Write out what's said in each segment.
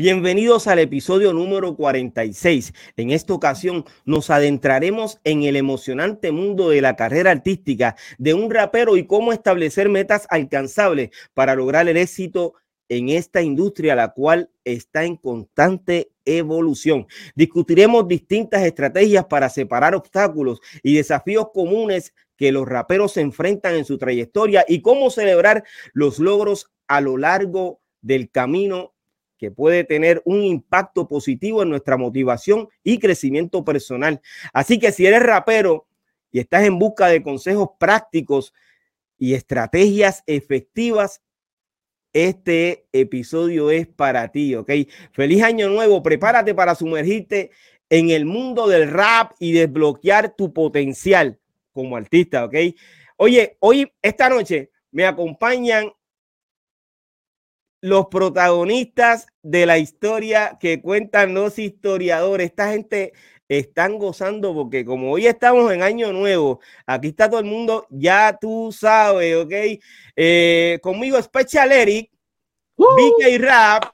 Bienvenidos al episodio número 46. En esta ocasión nos adentraremos en el emocionante mundo de la carrera artística de un rapero y cómo establecer metas alcanzables para lograr el éxito en esta industria, la cual está en constante evolución. Discutiremos distintas estrategias para separar obstáculos y desafíos comunes que los raperos se enfrentan en su trayectoria y cómo celebrar los logros a lo largo del camino que puede tener un impacto positivo en nuestra motivación y crecimiento personal. Así que si eres rapero y estás en busca de consejos prácticos y estrategias efectivas, este episodio es para ti, ¿ok? Feliz año nuevo, prepárate para sumergirte en el mundo del rap y desbloquear tu potencial como artista, ¿ok? Oye, hoy, esta noche, me acompañan los protagonistas de la historia que cuentan los historiadores. Esta gente están gozando porque como hoy estamos en año nuevo, aquí está todo el mundo, ya tú sabes, ¿ok? Eh, conmigo Special Eric, BK Rap,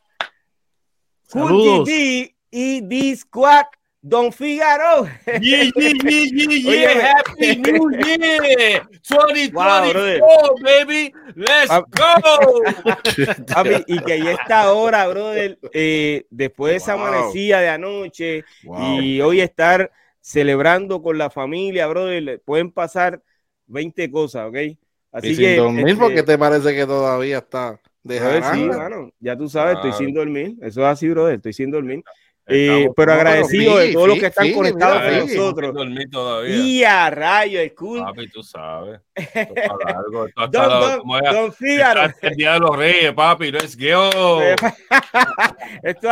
Cool y D-Squad Don Figaro. Yeah, yeah, yeah, yeah, yeah. Happy New Year. 2024, baby. Let's go. y que ya está ahora, brother, eh, después de esa amanecida de anoche y hoy estar celebrando con la familia, brother, pueden pasar 20 cosas, ¿ok? Así y que. dormir, este, porque te parece que todavía está de sí, ya tú sabes, estoy sin dormir. Eso es así, brother, estoy sin dormir. Eh, pero agradecido de todos los que están conectados con nosotros. Y a rayo, cool. Papi, tú sabes. Algo. Don, don, don Fígaro. Hasta el Día de los Reyes, papi, let's go. Esto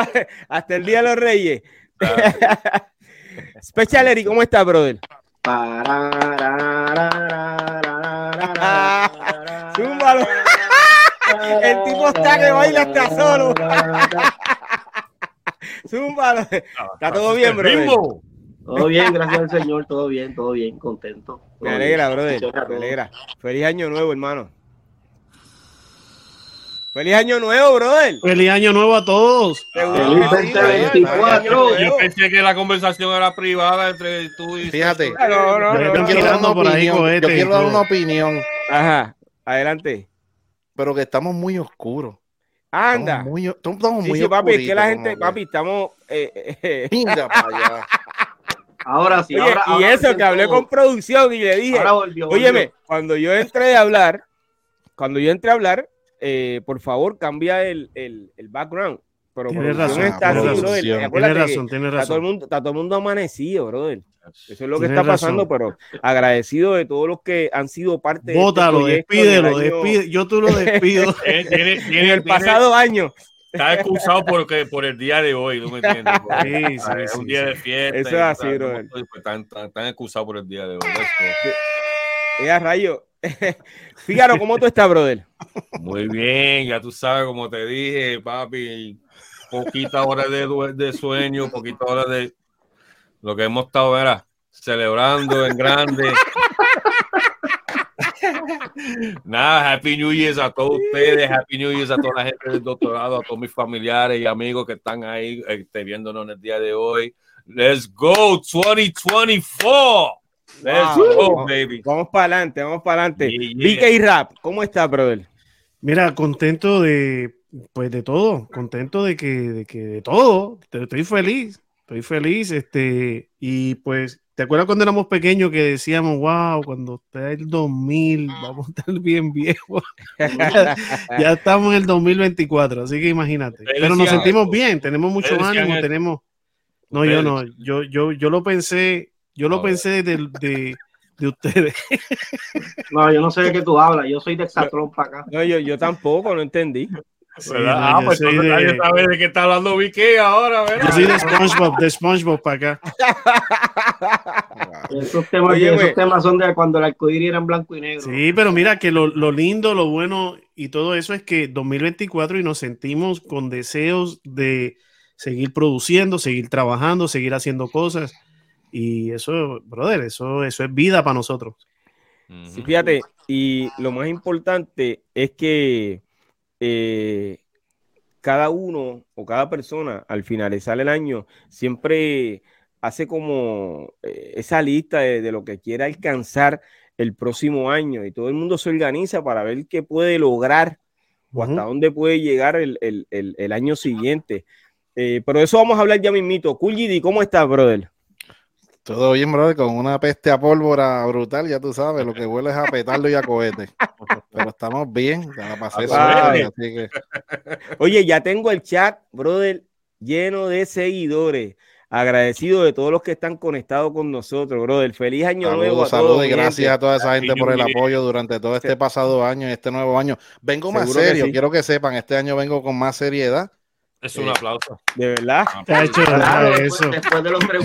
hasta el Día de los Reyes. Special Eric, ¿cómo estás, brother? Zúmbalo. El tipo está que baila hasta solo. Zúmbalo. Está todo bien, bro. Todo bien, gracias al Señor, todo bien, todo bien, contento. me alegra, brother. Me alegra. Feliz año nuevo, hermano. Feliz año nuevo, brother. Feliz año nuevo a todos. Feliz 2024. Yo pensé que la conversación era privada entre tú y. Fíjate. No, no, no, yo, quiero dar una opinión. Yo quiero dar una opinión. Ajá, adelante. Pero que estamos muy oscuros. Anda. Estamos muy, estamos muy sí, papi, es que la gente, papi, estamos. Eh, eh, para allá. Ahora sí. Oye, ahora, y ahora eso que hablé con producción y le dije, volvió, óyeme, cuando yo entré a hablar, cuando yo entré a hablar, eh, por favor, cambia el, el, el background. Pero tienes razón, está tienes razón, tienes razón. Está todo, el mundo, está todo el mundo amanecido, brother. Eso es lo que está pasando, pero agradecido de todos los que han sido parte Bótalo, de este despídelo, despide, yo tú lo despido. en el pasado año. Está excusado porque, por el día de hoy, ¿no me entiendes? Sí, sí, es un día de fiesta. Eso es así, bro. Están, están, excusados por el día de hoy. Ya, rayo. Fíjate, ¿cómo tú estás, brother? Muy bien, ya tú sabes, como te dije, papi, poquita hora de, de sueño, poquita hora de lo que hemos estado, verá, celebrando en grande. Nada, Happy New Year a todos ustedes, Happy New Year a toda la gente del doctorado, a todos mis familiares y amigos que están ahí este, viéndonos en el día de hoy. Let's go 2024. Let's go, baby. Vamos para adelante, vamos para adelante. Yeah, Rap, ¿cómo estás, brother? Mira, contento de, pues de todo, contento de que, de que de todo, estoy feliz, estoy feliz, este, y pues, ¿te acuerdas cuando éramos pequeños que decíamos, wow, cuando esté el 2000, vamos a estar bien viejos? ya, estamos en el 2024, así que imagínate. Pero nos sentimos bien, tenemos mucho ánimo, tenemos... No, yo no, yo, yo, yo lo pensé, yo lo pensé desde, de ustedes. No, yo no sé de qué tú hablas, yo soy de Exatlón para acá. No, yo, yo tampoco, no entendí. Sí, ah, pues soy entonces nadie de- sabe de qué está hablando Vicky ahora, ¿verdad? Yo soy de SpongeBob, de SpongeBob para acá. Esos temas, Oye, esos temas son de cuando el arcoíris era en blanco y negro. Sí, pero mira que lo, lo lindo, lo bueno y todo eso es que 2024 y nos sentimos con deseos de seguir produciendo, seguir trabajando, seguir haciendo cosas. Y eso, brother, eso, eso es vida para nosotros. Sí, fíjate, y lo más importante es que eh, cada uno o cada persona al finalizar el año siempre hace como eh, esa lista de, de lo que quiere alcanzar el próximo año y todo el mundo se organiza para ver qué puede lograr o hasta dónde puede llegar el, el- el- el año siguiente. Eh, pero de eso vamos a hablar ya mismito. Cool GD, ¿cómo estás, brother? Todo bien, brother, con una peste a pólvora brutal, ya tú sabes, lo que huele es a petardo y a cohete. Pero estamos bien, ya la pasé suave, así que Oye, ya tengo el chat, brother, lleno de seguidores. Agradecido de todos los que están conectados con nosotros, brother. Feliz año nuevo a saludos, saludos todos. y gracias gente. a toda esa gente por el apoyo durante todo este pasado año y este nuevo año. Vengo más Seguro que serio, sí. quiero que sepan, este año vengo con más seriedad. Es un aplauso. De verdad. Nada de después, eso. después de los tres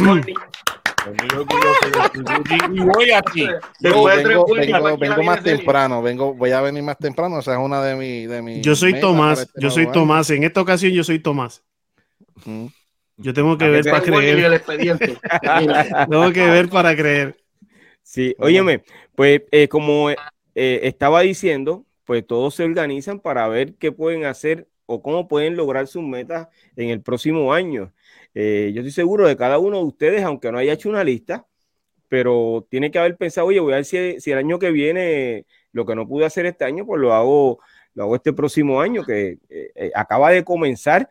Y voy a ti. Yo Después de tres vengo, más temprano, vengo, voy a venir más temprano, esa es una de mis de mis Yo soy Tomás, este yo soy año. Tomás. En esta ocasión yo soy Tomás. Yo tengo que A ver para creer. el expediente. Mira, Tengo que ver para creer. Sí, óyeme, pues eh, como eh, estaba diciendo, pues todos se organizan para ver qué pueden hacer o cómo pueden lograr sus metas en el próximo año. Eh, yo estoy seguro de cada uno de ustedes, aunque no haya hecho una lista, pero tiene que haber pensado, oye, voy a ver si, si el año que viene lo que no pude hacer este año, pues lo hago, lo hago este próximo año que eh, eh, acaba de comenzar.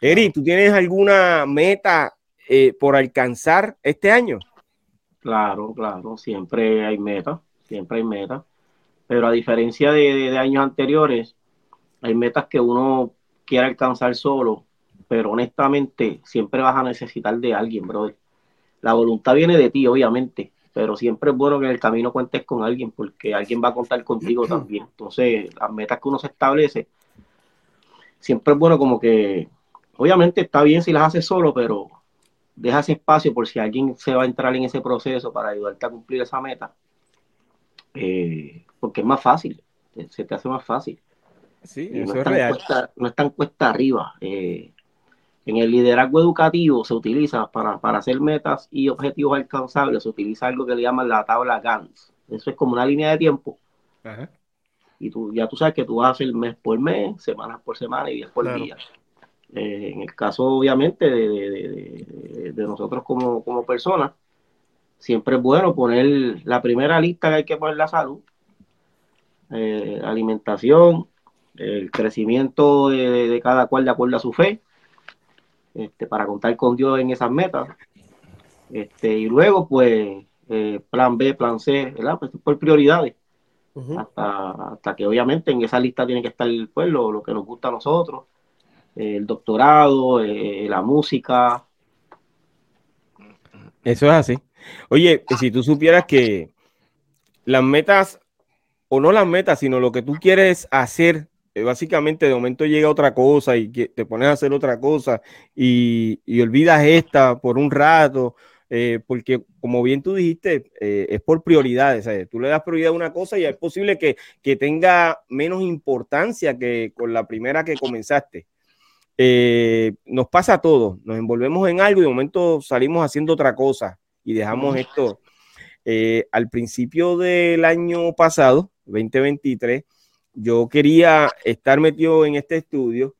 Eri, ¿tú tienes alguna meta eh, por alcanzar este año? Claro, claro, siempre hay metas, siempre hay metas. Pero a diferencia de, de- de años anteriores, hay metas que uno quiere alcanzar solo, pero honestamente siempre vas a necesitar de alguien, brother. La voluntad viene de ti, obviamente, pero siempre es bueno que en el camino cuentes con alguien, porque alguien va a contar contigo también. Entonces, las metas que uno se establece, siempre es bueno como que, obviamente está bien si las haces solo, pero deja ese espacio por si alguien se va a entrar en ese proceso para ayudarte a cumplir esa meta. Eh, porque es más fácil, se te hace más fácil. Sí, Y no, eso es es tan real. cuesta, no es tan cuesta arriba. Eh, en el liderazgo educativo se utiliza para, para hacer metas y objetivos alcanzables, se utiliza algo que le llaman la tabla GANS. Eso es como una línea de tiempo Ajá. y tú ya tú sabes que tú vas a hacer mes por mes, semanas por semana y días por Claro. día. Eh, en el caso, obviamente, de, de- de- de- de nosotros como, como personas, siempre es bueno poner la primera lista que hay que poner la salud, eh, alimentación, el crecimiento de- de cada cual de acuerdo a su fe, este, para contar con Dios en esas metas. Este, y luego, pues, eh, plan B, plan C, ¿verdad? Pues por prioridades hasta, hasta que obviamente en esa lista tiene que estar pues, lo, lo que nos gusta a nosotros, eh, el doctorado, eh, la música. Eso es así. Oye, si tú supieras que las metas, o no las metas, sino lo que tú quieres hacer, básicamente de momento llega otra cosa y que te pones a hacer otra cosa y, y olvidas esta por un rato, eh, porque como bien tú dijiste, eh, es por prioridades. ¿sabes? Tú le das prioridad a una cosa y es posible que, que tenga menos importancia que con la primera que comenzaste. Eh, nos pasa a todos, nos envolvemos en algo y de momento salimos haciendo otra cosa y dejamos esto. Eh, al principio del año pasado, 2023, yo quería estar metido en este estudio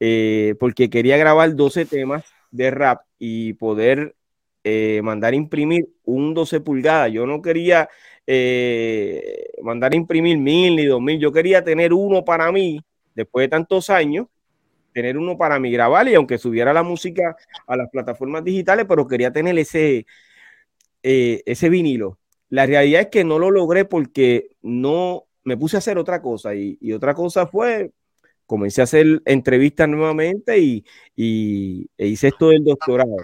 eh, porque quería grabar 12 temas de rap y poder eh, mandar imprimir un 12 pulgadas. Yo no quería eh, mandar imprimir mil ni dos mil, yo quería tener uno para mí después de tantos años tener uno para mí grabar y aunque subiera la música a las plataformas digitales, pero quería tener ese, eh, ese vinilo. La realidad es que no lo logré porque no me puse a hacer otra cosa y, otra cosa fue, comencé a hacer entrevistas nuevamente y, e hice esto del doctorado.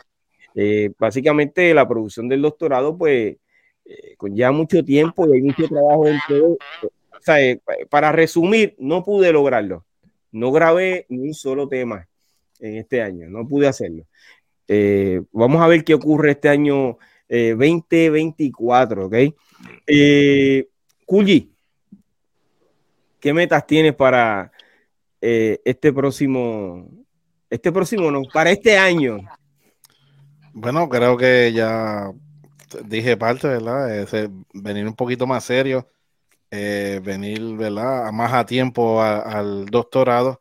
Eh, básicamente la producción del doctorado, pues eh, conlleva mucho tiempo y hay mucho trabajo. O eh, para resumir, no pude lograrlo. No grabé ni un solo tema en este año, no pude hacerlo. Eh, vamos a ver qué ocurre este año eh, 2024, ¿ok? Eh, ¿qué metas tienes para eh, este próximo, este próximo, no, para este año? Bueno, creo que ya dije parte, ¿verdad? Venir un poquito más serio, eh, venir, ¿verdad? Más a tiempo al doctorado,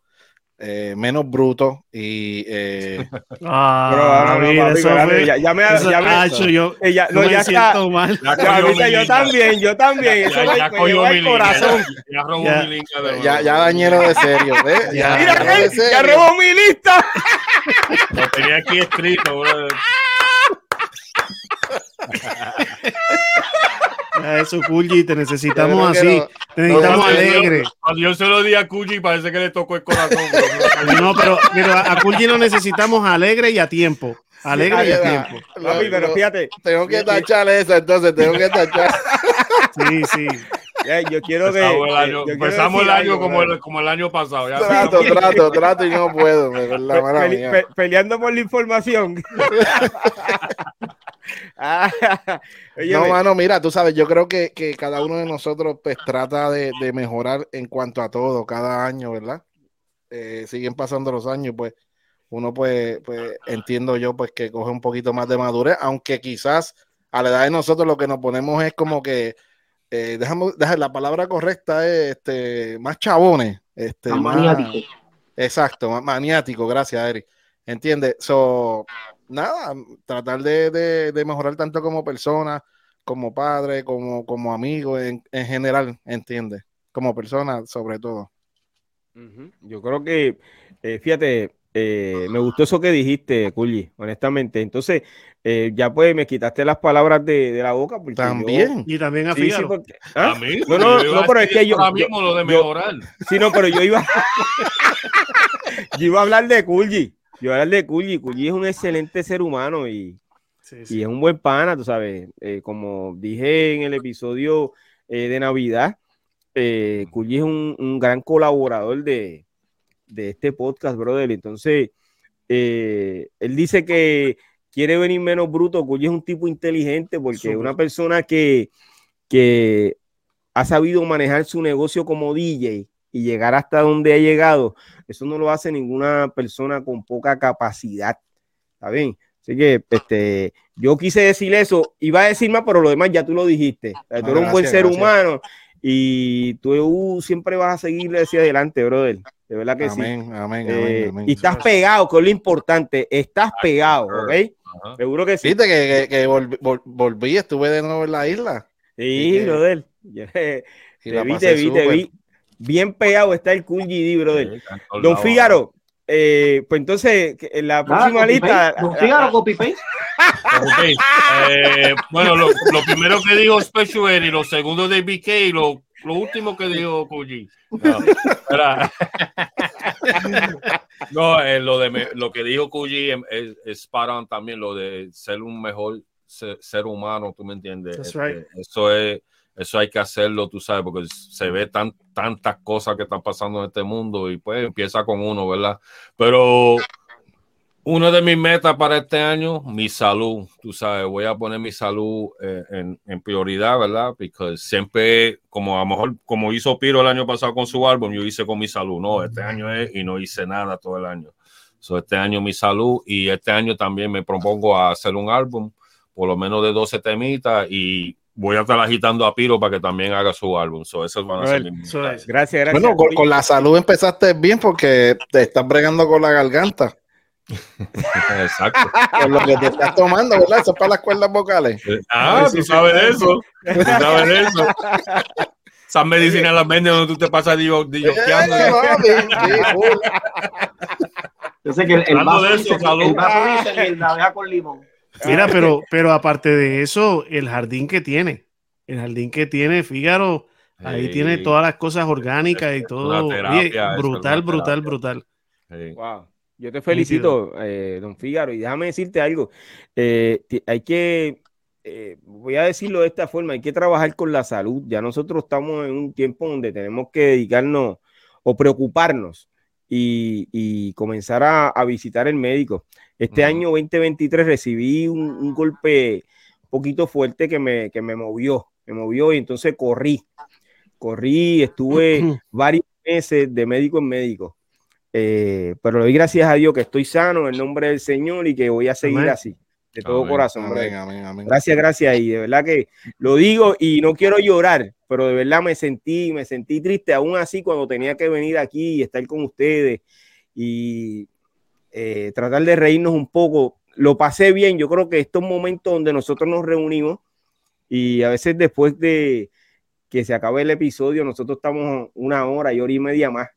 eh, menos bruto y eh, Ah, Pero, no, no, mira, papi, eso espérate, fue- ya, ya me, eso- ya me- Acho, yo, eh, ya- no, yo me ya está. siento mal. Ya Ya, yo también, yo también. Eso Ya, me, ya me al corazón. Ya, ya robó Ya. mi de ya, ya dañero de serio, ¿ves? Ya. Mira, dañero de él, ya serio. robó mi lista. Lo tenía aquí escrito, bro. Ya, Eso, Kulji, te necesitamos Yo así. no- Te necesitamos no, yo- alegre. Cuando yo se lo di a Cuchi, parece que le tocó el corazón. bro. No, pero, pero a a Kulji lo necesitamos alegre y a tiempo. Alegre y a tiempo. Lo- Papi, pero fíjate, tengo que tachar eso, entonces tengo que tachar. Sí, sí. eh, yo quiero que. Empezamos el eh, año, yo quiero empezamos el decir año algo, como, el, como el año pasado. Ya. trato, trato, trato y no puedo, de verdad, Pe- pe- peleando por la información. Ah, No, mano, mira, tú sabes, yo creo que, que cada uno de nosotros pues trata de, de mejorar en cuanto a todo cada año, ¿verdad? Eh, siguen pasando los años, pues uno pues, pues entiendo yo pues que coge un poquito más de madurez, aunque quizás a la edad de nosotros lo que nos ponemos es como que, eh, déjame, déjame- la palabra correcta es este, más chabones, este, más- maniático. Exacto, ma- maniático, gracias, Eric. ¿Entiendes? So, nada, tratar de, de- de mejorar tanto como persona, como padre, como, como amigo, en, en general, ¿entiendes? Como persona, sobre todo. Yo creo que, eh, fíjate, eh, me gustó eso que dijiste, Culli, honestamente. Entonces, eh, ya pues me quitaste las palabras de, de la boca. Porque yo- También. Y también a Sí, sí, porque- ¿Ah? A mí, No, no, yo pero es que yo- ahora yo- mismo lo de yo- mejorar. Sí, no, pero yo iba, yo iba a hablar de Culli. Yo hablar de Culli. Culli es un excelente ser humano y, Sí, y es un buen pana, tú sabes. Eh, como dije en el episodio eh, de Navidad, eh, Culli es un, un gran colaborador de, de este podcast, brother. Entonces, eh, él dice que quiere venir menos bruto. Culli es un tipo inteligente porque Súper. una persona que, que ha sabido manejar su negocio como DJ y llegar hasta donde ha llegado, eso no lo hace ninguna persona con poca capacidad. ¿Está bien? Así que este, yo quise decir eso, iba a decir más, pero lo demás ya tú lo dijiste. O sea, tú eres un buen ser gracias. humano y tú uh, siempre vas a seguir hacia adelante, brother. De verdad que sí. Amén, amén, Eh, amén, y estás pegado, que es lo importante. Estás pegado, ¿ok? Ajá. Seguro que sí. Viste que, que- que volví, vol- volví, estuve de nuevo en la isla. Sí, brother. Te vi, te vi, te vi. Bien pegado está el Cool GD, brother. Don. Fígaro, eh, pues entonces, que en la Nada, próxima copy lista. paste. Don Fígaro, copy paste. Eh, bueno, lo, lo primero que dijo Special Ed y lo segundo de BK y lo, lo último que dijo Kuji. No. No, eh, lo, de me- lo que dijo Kuji es, es, es spot on también, lo de ser un mejor ser, ser humano, tú me entiendes. That's Este, right. Eso es, eso hay que hacerlo, tú sabes, porque se ve tan, tantas cosas que están pasando en este mundo y pues empieza con uno, ¿verdad? Pero una de mis metas para este año, mi salud, tú sabes, voy a poner mi salud eh, en, en prioridad, ¿verdad? Porque siempre, como a lo mejor, como hizo Piro el año pasado con su álbum, yo hice con mi salud, no, este año es y no hice nada todo el año. So, este año mi salud y este año también me propongo a hacer un álbum, por lo menos de 12 temitas y voy a estar agitando a Piro para que también haga su álbum. So, eso van a ser. Gracias, gracias. Bueno, con, con la salud empezaste bien porque te estás bregando con la garganta. Exacto. Con lo que te estás tomando, ¿verdad? Eso es para las cuerdas vocales. Ah, tú sabes de eso. Tú sabes de eso. Esas medicinas las venden donde tú te pasas digo, dilloqueando. Eh. Yo sé que el, el Hablando vaso de eso, dice, salud. el vaso dice que la deja con limón. Mira, pero, pero aparte de eso, el jardín que tiene, el jardín que tiene, Fígaro, ahí Sí. tiene todas las cosas orgánicas y todo. Oye, brutal, brutal, brutal. Sí. Wow. Yo te felicito, eh, don Fígaro, y déjame decirte algo. Eh, hay que eh, voy a decirlo de esta forma, hay que trabajar con la salud. Ya nosotros estamos en un tiempo donde tenemos que dedicarnos o preocuparnos y, comenzar a, visitar el médico. Este año 2023 recibí un, golpe un poquito fuerte que me, que me movió, me movió y entonces corrí, corrí, estuve varios meses de médico en médico. Eh, pero le doy gracias a Dios que estoy sano en el nombre del Señor y que voy a seguir así de todo corazón. Gracias, gracias. Y de verdad que lo digo y no quiero llorar, pero de verdad me sentí, me sentí triste aún así cuando tenía que venir aquí y estar con ustedes y eh, tratar de reírnos un poco. Lo pasé bien. Yo creo que estos momentos donde nosotros nos reunimos y a veces después de que se acabe el episodio, nosotros estamos una hora y hora y media más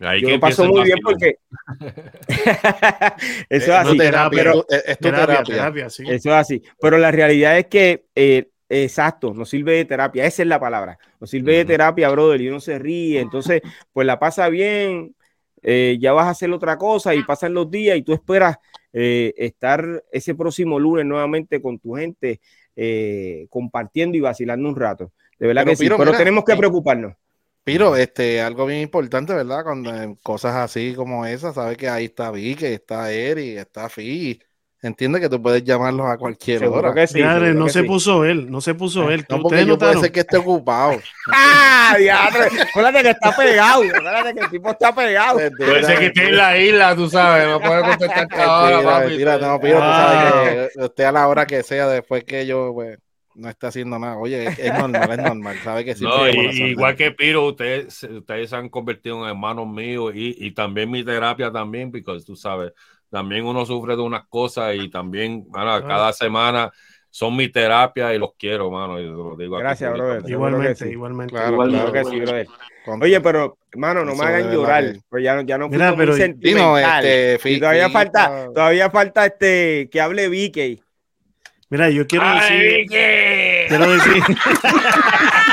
Ahí Yo lo paso muy bien porque eso es así. pero, terapia, Eso es así. Pero la realidad es que, eh, exacto, nos sirve de terapia. Esa es la palabra. Nos sirve de terapia, brother, y uno se ríe. Entonces, pues la pasa bien. Eh, ya vas a hacer otra cosa y pasan los días y tú esperas eh, estar ese próximo lunes nuevamente con tu gente compartiendo y vacilando un rato. De verdad que sí, pero tenemos que preocuparnos. Piro, este, algo bien importante, ¿verdad? Cuando cosas así como esas, sabes que ahí está Vicky, está Eri, está Fi. Entiende que tú puedes llamarlos a cualquier hora. Que sí, no se puso él, no se puso él. No, porque yo puede ser que esté ocupado. ¡Ah, diablo! Acuérdate que está pegado. Acuérdate que el tipo está pegado. Puede ser que esté en la isla, tú sabes. No puede contestar cada hora, papi. Mira, no, Piro, tú sabes que usted a la hora que sea, después que yo, pues no está haciendo nada. Oye, es, normal, es normal. Sabe que no, igual que Piro, ustedes, ustedes se han convertido en hermanos míos y, y también mi terapia también, porque tú sabes, también uno sufre de unas cosas y también, cada semana son mi terapia y los quiero, mano. digo Gracias, brother. Igualmente, igualmente. Claro, claro, que sí, brother. Oye, pero, mano, no me hagan llorar. Pues ya, ya no Mira, pero, sentimental. este, todavía falta, todavía falta este que hable Vicky. Mira, yo quiero decir. Quiero decir.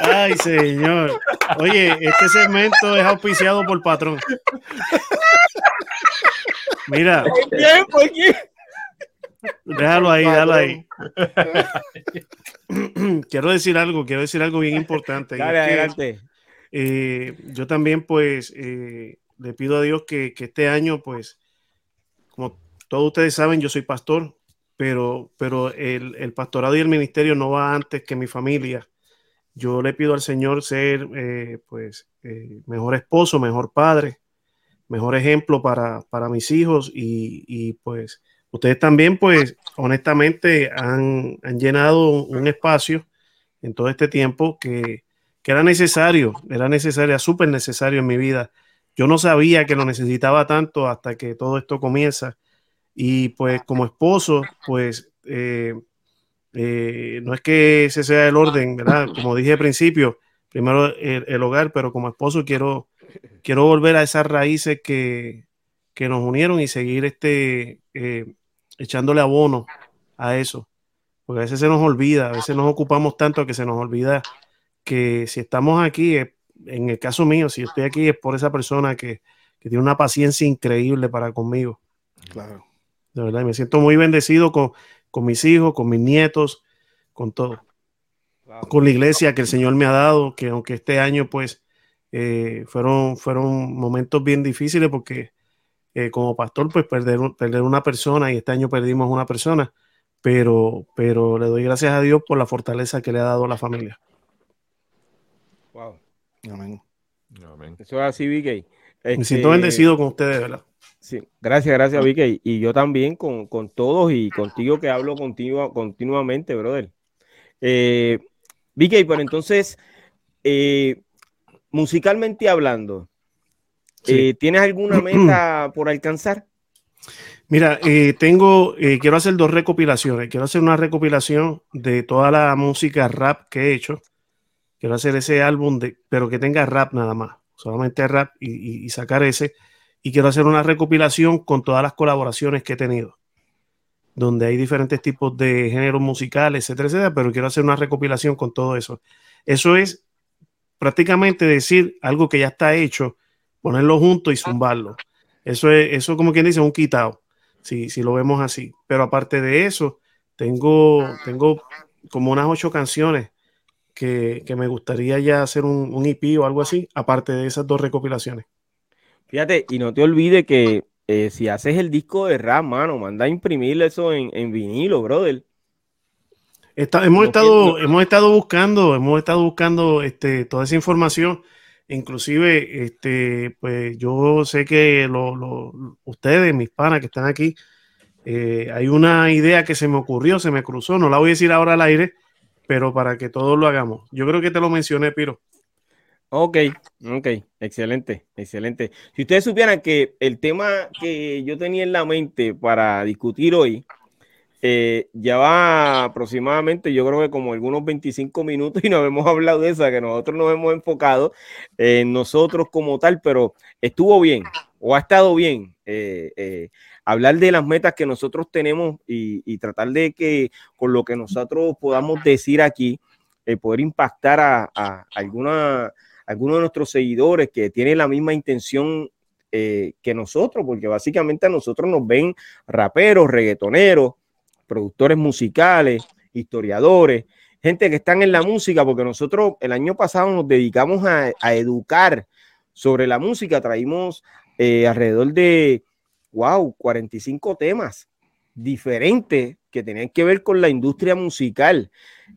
Ay, señor. Oye, este segmento es auspiciado por patrón. Mira. ¿Por qué? Déjalo ahí, déjalo ahí. quiero decir algo, quiero decir algo bien importante. Dale, adelante. Eh, yo también, pues, eh, le pido a Dios que, que este año, pues, como todos ustedes saben, yo soy pastor, pero, pero el, pastorado y el ministerio no va antes que mi familia. Yo le pido al Señor ser, eh, pues, eh, mejor esposo, mejor padre, mejor ejemplo para, mis hijos y, pues, ustedes también, pues, honestamente han, llenado un espacio en todo este tiempo que, que era necesario, era necesario, súper necesario en mi vida. Yo no sabía que lo necesitaba tanto hasta que todo esto comienza y pues como esposo, pues eh, eh, no es que ese sea el orden, ¿verdad? Como dije al principio, primero el, hogar, pero como esposo quiero, quiero volver a esas raíces que, nos unieron y seguir este, eh, echándole abono a eso. Porque a veces se nos olvida, a veces nos ocupamos tanto que se nos olvida que si estamos aquí, en el caso mío, si estoy aquí es por esa persona que, que tiene una paciencia increíble para conmigo. Claro. De verdad, me siento muy bendecido con, mis hijos, con mis nietos, con todo. Con la iglesia que el Señor me ha dado, que aunque este año pues eh, fueron, fueron momentos bien difíciles porque eh, como pastor pues perder, perder una persona y este año perdimos una persona, pero, pero le doy gracias a Dios por la fortaleza que le ha dado a la familia. Wow. Amén. Eso es así, VK. Me siento este, bendecido con ustedes, ¿verdad? Sí, gracias, gracias, Vicky. Y yo también con, todos y contigo que hablo contigo continuamente, brother. Eh, Vicky, pero entonces, eh, musicalmente hablando, eh, ¿tienes alguna meta por alcanzar? Mira, eh, tengo, quiero hacer dos recopilaciones. Quiero hacer una recopilación de toda la música rap que he hecho. Quiero hacer ese álbum, de, pero que tenga rap nada más, solamente rap y sacar ese y quiero hacer una recopilación con todas las colaboraciones que he tenido, donde hay diferentes tipos de géneros musicales, etcétera, etcétera, pero quiero hacer una recopilación con todo eso. Eso es prácticamente decir algo que ya está hecho, ponerlo junto y zumbarlo. Eso es, eso como quien dice, un quitado. si, si lo vemos así. Pero aparte de eso, tengo, tengo como unas ocho canciones que, que me gustaría ya hacer un, un EP o algo así, aparte de esas dos recopilaciones. Fíjate, y no te olvides que eh, si haces el disco de rap, mano, manda a imprimir eso en, en vinilo, brother. Está, hemos, No estado, hemos estado buscando, hemos estado buscando este, toda esa información. Inclusive, este, pues yo sé que lo- lo- ustedes, mis panas que están aquí, eh, hay una idea que se me ocurrió, se me cruzó, no la voy a decir ahora al aire, pero para que todos lo hagamos. Yo creo que te lo mencioné, Piro. Ok, ok, excelente, excelente. Si ustedes supieran que el tema que yo tenía en la mente para discutir hoy, eh, ya va aproximadamente, yo creo que como algunos 25 minutos y no hemos hablado de esa, que nosotros nos hemos enfocado en nosotros como tal, pero estuvo bien o ha estado bien eh, eh, hablar de las metas que nosotros tenemos y, tratar de que con lo que nosotros podamos decir aquí, poder impactar a alguna algunos de nuestros seguidores que tienen la misma intención eh, que nosotros, porque básicamente a nosotros nos ven raperos, reggaetoneros, productores musicales, historiadores, gente que están en la música, porque nosotros el año pasado nos dedicamos a, educar sobre la música, traímos eh, alrededor de, wow, 45 temas diferentes que tenían que ver con la industria musical.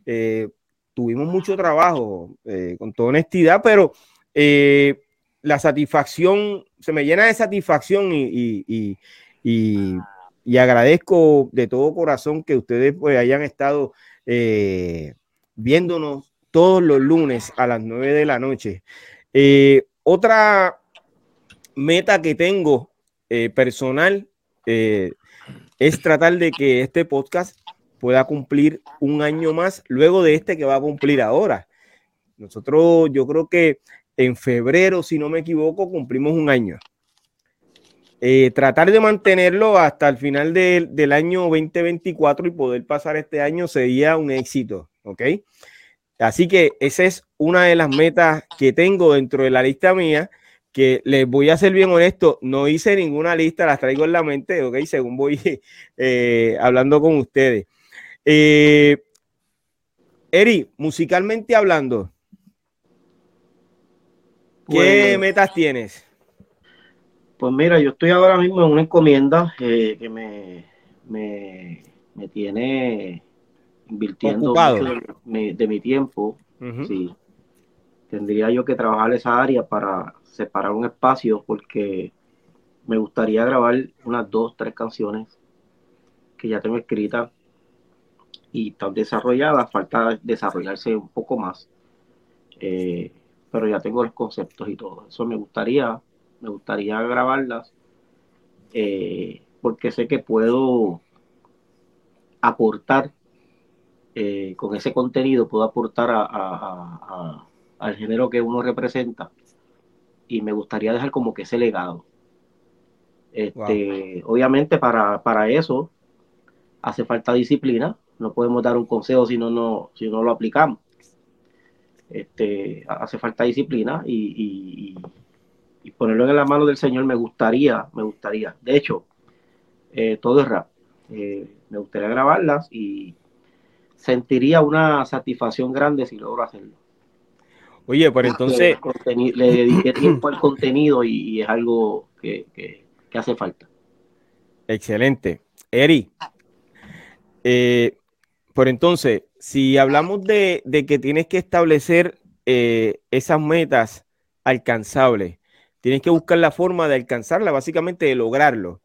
Eh, tuvimos mucho trabajo, eh, con toda honestidad, pero eh, la satisfacción, se me llena de satisfacción y, y, y, agradezco de todo corazón que ustedes pues, hayan estado eh, viéndonos todos los lunes a las 9 de la noche. Otra meta que tengo personal es tratar de que este podcast pueda cumplir un año más luego de este que va a cumplir ahora. Nosotros, yo creo que en febrero, si no me equivoco, cumplimos un año. Eh, tratar de mantenerlo hasta el final de- del año 2024 y poder pasar este año sería un éxito, ¿ok? Así que esa es una de las metas que tengo dentro de la lista mía, que les voy a ser bien honesto, no hice ninguna lista, las traigo en la mente, ¿ok? Según voy eh, hablando con ustedes. Eh, Eri, musicalmente hablando, ¿qué Pues- metas tienes? Pues mira, yo estoy ahora mismo en una encomienda eh, que me, me, me tiene invirtiendo de mi, de mi tiempo. Sí. Tendría yo que trabajar esa área para separar un espacio porque me gustaría grabar unas dos, tres canciones que ya tengo escritas y están desarrolladas, falta desarrollarse un poco más. Eh, pero ya tengo los conceptos y todo. Eso me gustaría, me gustaría grabarlas eh, porque sé que puedo aportar eh, con ese contenido, puedo aportar a, a- a- a- al género que uno representa y me gustaría dejar como que ese legado. Este, Obviamente para, para eso hace falta disciplina, no podemos dar un consejo si no, no, si no lo aplicamos. Este, hace falta disciplina y, y- y- ponerlo en la mano del Señor me gustaría, me gustaría. De hecho, eh, todo es rap. Eh, me gustaría grabarlas y sentiría una satisfacción grande si logro hacerlo. Oye, pero entonces, le dediqué tiempo al contenido y, y es algo que, que- que hace falta. excelente. Eri, eh, pero entonces, si hablamos de, de que tienes que establecer eh, esas metas alcanzables, tienes que buscar la forma de alcanzarla, básicamente de lograrlo.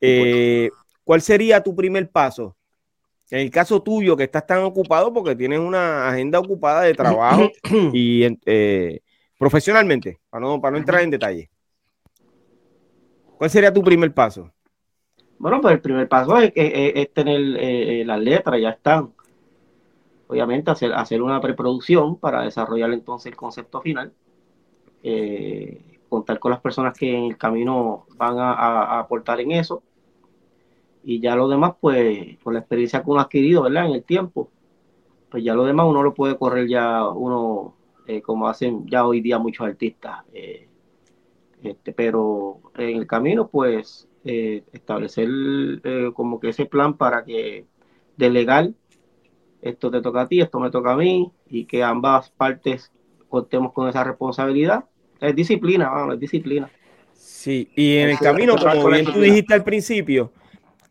Eh, ¿Cuál sería tu primer paso? En el caso tuyo, que estás tan ocupado porque tienes una agenda ocupada de trabajo y eh, profesionalmente, para no, para no entrar en detalle. ¿Cuál sería tu primer paso? Bueno, pues el primer paso es, tener eh, eh, las letras, ya están. Obviamente hacer, hacer una preproducción para desarrollar entonces el concepto final. Eh, contar con las personas que en el camino van a, aportar en eso. Y ya lo demás, pues, con la experiencia que uno ha adquirido, ¿verdad? En el tiempo, pues ya lo demás uno lo puede correr ya uno, como hacen ya hoy día muchos artistas. este, pero en el camino, pues, eh, establecer eh, como que ese plan para que delegar esto te toca a ti, esto me toca a mí y que ambas partes contemos con esa responsabilidad. Es disciplina, vamos, es disciplina. Sí, y en el camino, como bien tú dijiste al principio,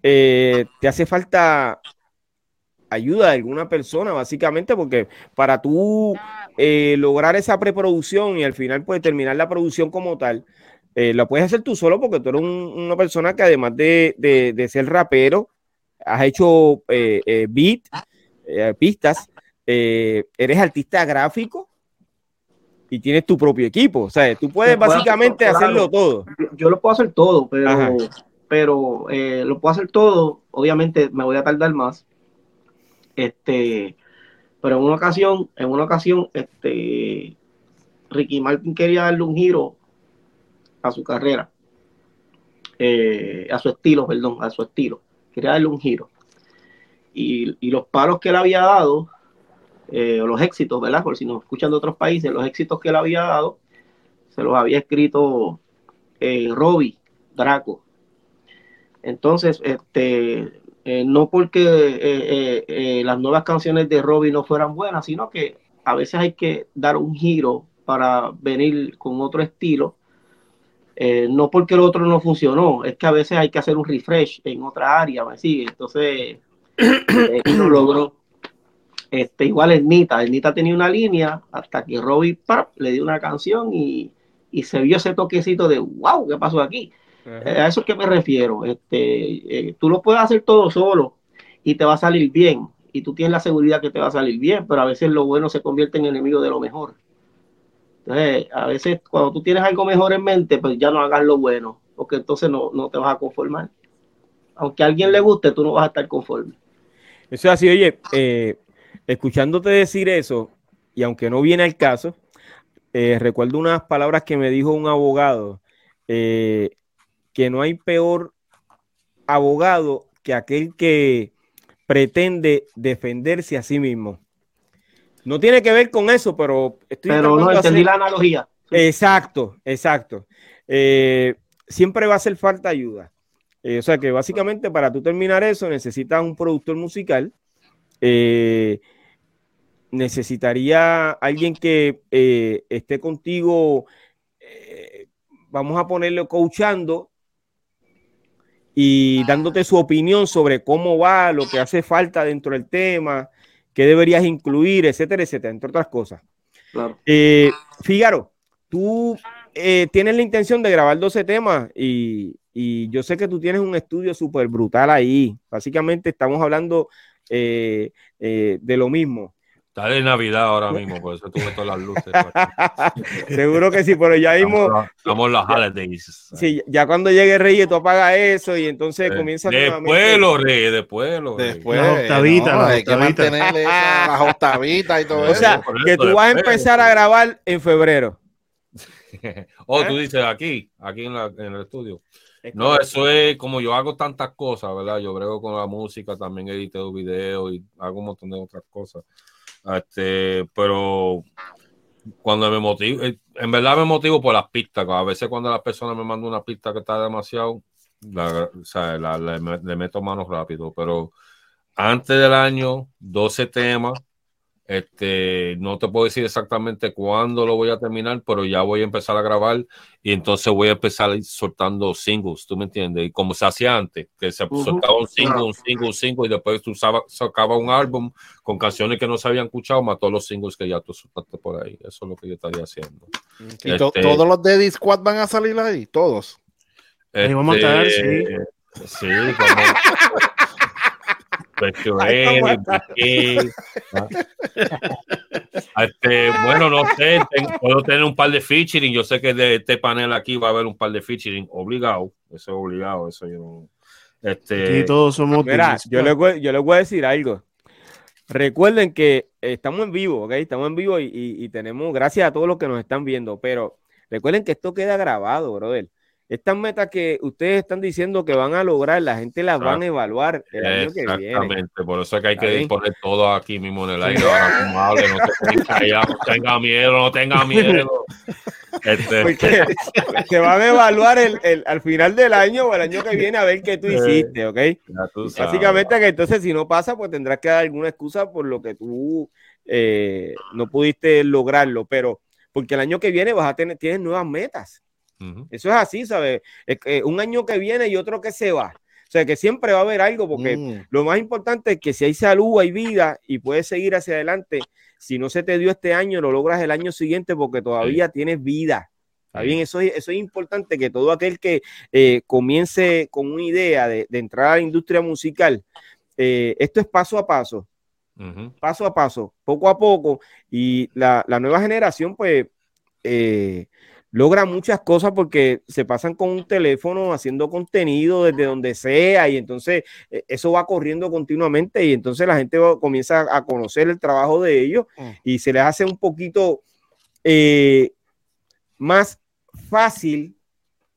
eh, te hace falta ayuda de alguna persona, básicamente, porque para tú eh, lograr esa preproducción y al final pues terminar la producción como tal, eh, lo puedes hacer tú solo porque tú eres una persona que además de, ser rapero, has hecho beat, pistas, eres artista gráfico y tienes tu propio equipo. O sea, tú puedes básicamente hacerlo todo. Yo, lo puedo hacer todo, pero, pero eh, lo puedo hacer todo. Obviamente me voy a tardar más. Este, pero en una ocasión, en una ocasión, este, Ricky Martin quería darle un giro a su carrera, eh, a su estilo, perdón, a su estilo. Quería darle un giro. Y, los palos que él había dado eh, los éxitos, ¿verdad? Por si nos escuchan de otros países, los éxitos que él había dado, se los había escrito eh, Robbie Draco. Entonces, este, eh, no porque las nuevas canciones de Robbie no fueran buenas, sino que a veces hay que dar un giro para venir con otro estilo. No porque el otro no funcionó, es que a veces hay que hacer un refresh en otra área, ¿me sigue? Entonces, lo logró. Este, igual el Nita, el Nita tenía una línea hasta que Robbie le dio una canción y, se vio ese toquecito de wow, ¿qué pasó aquí? Eh, a eso es que me refiero. Este, eh, tú lo puedes hacer todo solo y te va a salir bien. Y tú tienes la seguridad que te va a salir bien, pero a veces lo bueno se convierte en enemigo de lo mejor. Entonces, a veces cuando tú tienes algo mejor en mente, pues ya no hagas lo bueno, porque entonces no, no te vas a conformar. Aunque a alguien le guste, tú no vas a estar conforme. Eso es así, oye, eh, Escuchándote decir eso, y aunque no viene al caso, eh, recuerdo unas palabras que me dijo un abogado, eh, que no hay peor abogado que aquel que pretende defenderse a sí mismo. No tiene que ver con eso, pero estoy Pero no entendí la analogía. Exacto, exacto. Eh, siempre va a hacer falta ayuda. o sea que básicamente para tú terminar eso necesitas un productor musical eh, necesitaría alguien que eh, esté contigo, eh, vamos a ponerlo coachando y dándote su opinión sobre cómo va, lo que hace falta dentro del tema, qué deberías incluir, etcétera, etcétera, entre otras cosas. Fíjaro, tú tienes la intención de grabar 12 temas y, y yo sé que tú tienes un estudio súper brutal ahí. Básicamente estamos hablando eh, eh, de lo mismo. Está de Navidad ahora mismo, por eso tuve todas las luces. Seguro que sí, pero ya mismo. Estamos los holidays. Sí, ya cuando llegue Reyes, tú apagas eso y entonces comienza. Después lo Reyes, después lo Después, las octavitas, no, hay que mantener las octavitas y todo eso. O sea, que tú vas a empezar a grabar en febrero. oh, tú dices aquí, aquí en, la, en el estudio. No, eso es como yo hago tantas cosas, ¿verdad? Yo brego con la música, también edito videos y hago un montón de otras cosas. Este, pero cuando me motivo, eh, en verdad me motivo por las pistas. A veces cuando la persona me manda una pista que está demasiado, le, le meto manos rápido. Pero antes del año, 12 temas este, no te puedo decir exactamente cuándo lo voy a terminar, pero ya voy a empezar a grabar y entonces voy a empezar a ir soltando singles, ¿tú me entiendes? Y como se hacía antes, que se soltaba un single, un single, un single y después tú sacabas un álbum con canciones que no se habían escuchado, más todos los singles que ya tú soltaste por ahí. Eso es lo que yo estaría haciendo. ¿Y este todos los de Squad van a salir ahí? ¿Todos? Este, vamos a estar, sí. Sí, como, este, bueno, no sé, puedo tener un par de featuring. Yo sé que de este panel aquí va a haber un par de featuring obligado. Eso es obligado, eso yo no. Este, todos somos. Mira, yo les, voy, yo les voy a decir algo. Recuerden que estamos en vivo, ¿ok? Estamos en vivo y, y tenemos, gracias a todos los que nos están viendo, pero recuerden que esto queda grabado, brother estas metas que ustedes están diciendo que van a lograr, la gente las van a evaluar el año que viene. Exactamente, por eso es que hay que poner todo aquí mismo en el aire. Ahora, no, tenga miedo, no tenga miedo. Este, Porque te van a evaluar el, el- al final del año o el año que viene a ver qué tú hiciste, ¿ok? tú. Básicamente que entonces si no pasa, pues tendrás que dar alguna excusa por lo que tú eh, no pudiste lograrlo, pero porque el año que viene vas a tener, tienes nuevas metas. Ujú. Eso es así, ¿sabes? Es que un año que viene y otro que se va. O sea, que siempre va a haber algo, porque Mm. lo más importante es que si hay salud, hay vida y puedes seguir hacia adelante. Si no se te dio este año, lo logras el año siguiente porque todavía tienes vida. ¿Está Sí. bien? Eso es, eso es importante que todo aquel que eh, comience con una idea de, de entrar a la industria musical, eh, esto es paso a paso, Ujú. paso a paso, poco a poco. Y la, la nueva generación, pues, eh, logra muchas cosas porque se pasan con un teléfono haciendo contenido desde donde sea y entonces eh, eso va corriendo continuamente y entonces la gente va- comienza a conocer el trabajo de ellos Mm. y se les hace un poquito eh, más fácil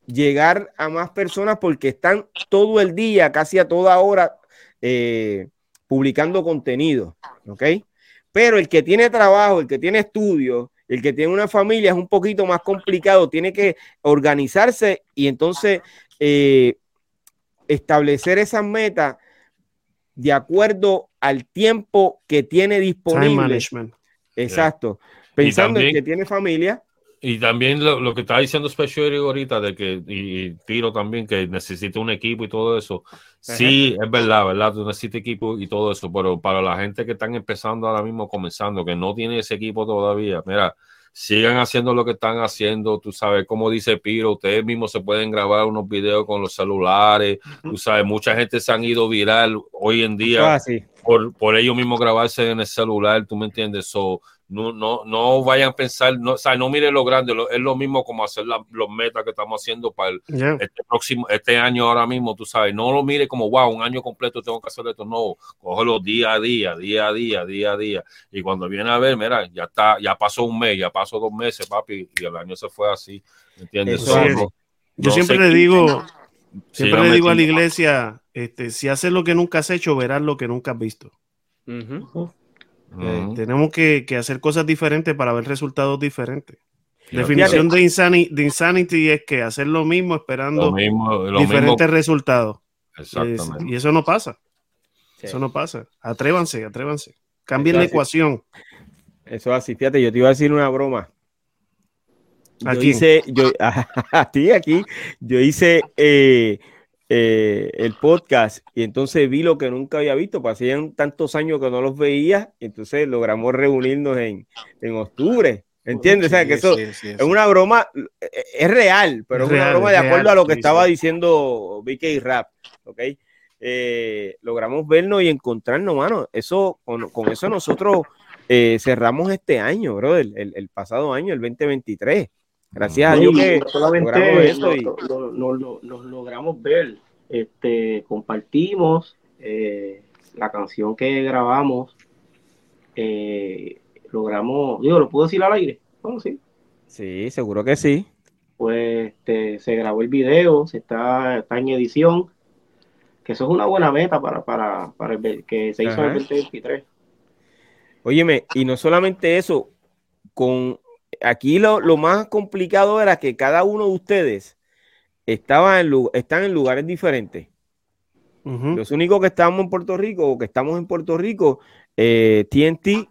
llegar a más personas porque están todo el día, casi a toda hora, eh, publicando contenido, ¿ok? Pero el que tiene trabajo, el que tiene estudios, el que tiene una familia es un poquito más complicado, tiene que organizarse y entonces eh, establecer esas metas de acuerdo al tiempo que tiene Time disponible. management. Exacto. Pensando en que tiene familia. Y también lo, lo que está diciendo Special ahorita, de que, y, y Tiro también, que necesita un equipo y todo eso. Sí, es verdad, ¿verdad? Tú necesitas equipo y todo eso, pero para la gente que están empezando ahora mismo, comenzando, que no tiene ese equipo todavía, mira, sigan haciendo lo que están haciendo, tú sabes, como dice Piro, ustedes mismos se pueden grabar unos videos con los celulares, tú sabes, mucha gente se han ido viral hoy en día Ah, sí. Por, por ellos mismos grabarse en el celular, tú me entiendes, so, no, no, no vayan a pensar, no, o sea, no miren lo grande, lo- es lo mismo como hacer la- los metas que estamos haciendo para el, Yeah. este próximo, este año ahora mismo, tú sabes, no lo mire como, wow, un año completo tengo que hacer esto, no, cógelo día a día, día a día, día a día, y cuando viene a ver, mira, ya está, ya pasó un mes, ya pasó dos meses, papi, y el año se fue así, ¿me entiendes? Eso So, no- Yo no siempre le digo, siempre le digo a la iglesia, este, si haces lo que nunca has hecho, verás lo que nunca has visto. Eh, tenemos que, que hacer cosas diferentes para ver resultados diferentes. Y Definición de insanity, de insanity es que hacer lo mismo esperando Lo mismo, lo diferentes mismo, resultados. Es- exactamente. y eso no pasa. Sí. Eso no pasa. Atrévanse, atrévanse. Cambien la ecuación. Eso es así. Fíjate, yo te iba a decir una broma. Yo ¿A hice, yo, a ti aquí, yo hice eh, eh, el podcast y entonces vi lo que nunca había visto, pues hacían tantos años que no los veía, y entonces logramos reunirnos en, en octubre, ¿entiendes? o sea, que eso Sí, sí, sí, es una broma, eh, es real, pero Es es una real, broma de acuerdo real, a lo que sí, estaba sí. diciendo BK Rap, ¿ok? Eh, logramos vernos y encontrarnos, mano. Eso, con, con eso nosotros eh, cerramos este año, bro, el, el- el pasado año, el 2023. Gracias a No, Dios que solamente logramos eso lo- lo- lo- logramos ver, este, compartimos eh, la canción que grabamos, eh, logramos, digo, ¿lo puedo decir al aire? Bueno, sí. Sí, seguro que sí. Pues este, se grabó el video, se está, está en edición, que eso es una buena meta para, para, para el, que se hizo en el Ajá. 2023. Óyeme, y no solamente eso, con aquí lo, lo más complicado era que cada uno de ustedes estaba en, están en lugares diferentes. Los únicos que estamos en Puerto Rico o que estamos en Puerto Rico, eh, TNT,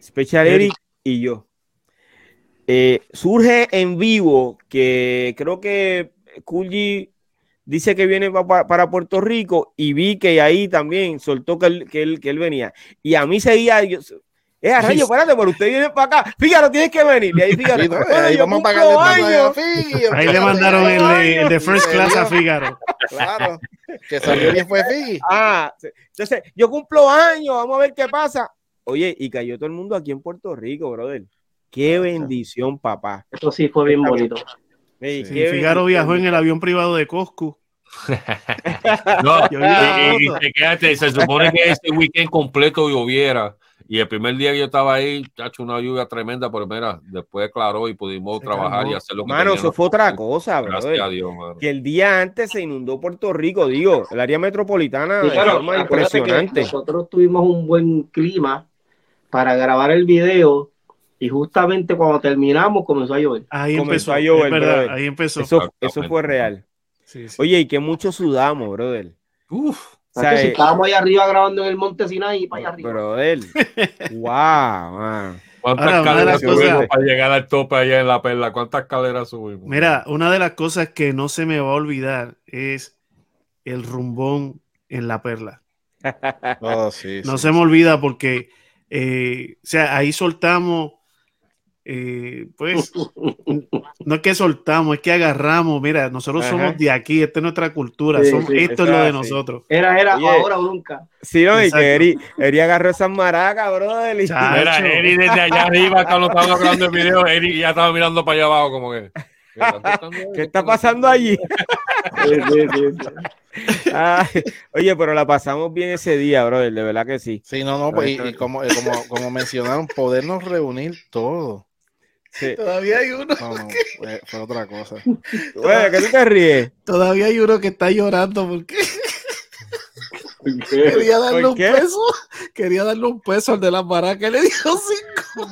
Special Eric. Y yo. Eh, surge en vivo que creo que Coolgy dice que viene pa- pa- para Puerto Rico y vi que ahí también soltó que él, que él, que él venía. Y a mí seguía, yo, eh, a rayo, espérate, pero usted viene para acá. Fíjate, tienes que venir. Y ahí, fíjate, Sí, no, bueno, ahí yo vamos a pagarle años. Figgy, Ahí le mandaron el de, el de First ¿En Class a? Fígaro. Claro, que salió bien fue Figgy. Ah, sí. entonces yo cumplo años, vamos a ver qué pasa. Oye, y cayó todo el mundo aquí en Puerto Rico, brother. Qué bendición, papá. Eso sí fue bien bonito. Sí, Fígaro bendición. viajó en el avión privado de Coscu. No, y, y quédate, se supone que este weekend completo lloviera. Y el primer día que yo estaba ahí, hecho una lluvia tremenda, pero mira, después aclaró y pudimos Se trabajar calmó. y hacer lo que Mano, eso fue otra cosa, Gracias a brother. Dios, mano. Que el día antes se inundó Puerto Rico, digo, el área metropolitana Sí, de forma impresionante. nosotros tuvimos un buen clima para grabar el video Y justamente cuando terminamos comenzó a llover. Ahí Comenzó empezó, a llover, es verdad, brother. ahí empezó. Eso, eso fue real. Sí, sí. Oye, y que mucho sudamos, brother. Uf. O sea, ¿Sabes que si eh, estábamos allá arriba grabando en el monte Sinai para allá arriba. brother. wow, man. ¿Cuántas Ahora, escaleras subimos cosas- para llegar al tope allá en la perla? ¿Cuántas escaleras subimos? Mira, una de las cosas que no se me va a olvidar es el rumbón en la perla. Oh, sí, No sí. se me olvida porque, eh, o sea, ahí soltamos, eh, pues, no es que soltamos, es que agarramos. Mira, nosotros Ajá. somos de aquí, esta es nuestra cultura, Sí, somos- sí, esto es lo de así. nosotros. Era, era, Oye. ahora o nunca. Sí, no, y que Eri, Eri agarró esas maracas, brother. Mira, Eri desde allá arriba, cuando estábamos grabando el video, Eri ya estaba mirando para allá abajo, como que. ¿Qué está pasando allí? Sí, sí, sí, sí. Ay, oye, pero la pasamos bien ese día, brother, de verdad que sí. Sí, no, no, pues, y, y como, eh, como, como mencionaron, podernos reunir todos. Sí. Todavía hay uno, No, no, fue, fue otra cosa. Oye, ¿qué tú te ríes? todavía hay uno que está llorando porque ¿Qué? quería darle ¿Por un qué? peso, quería darle un peso al de las baracas, le dijo cinco.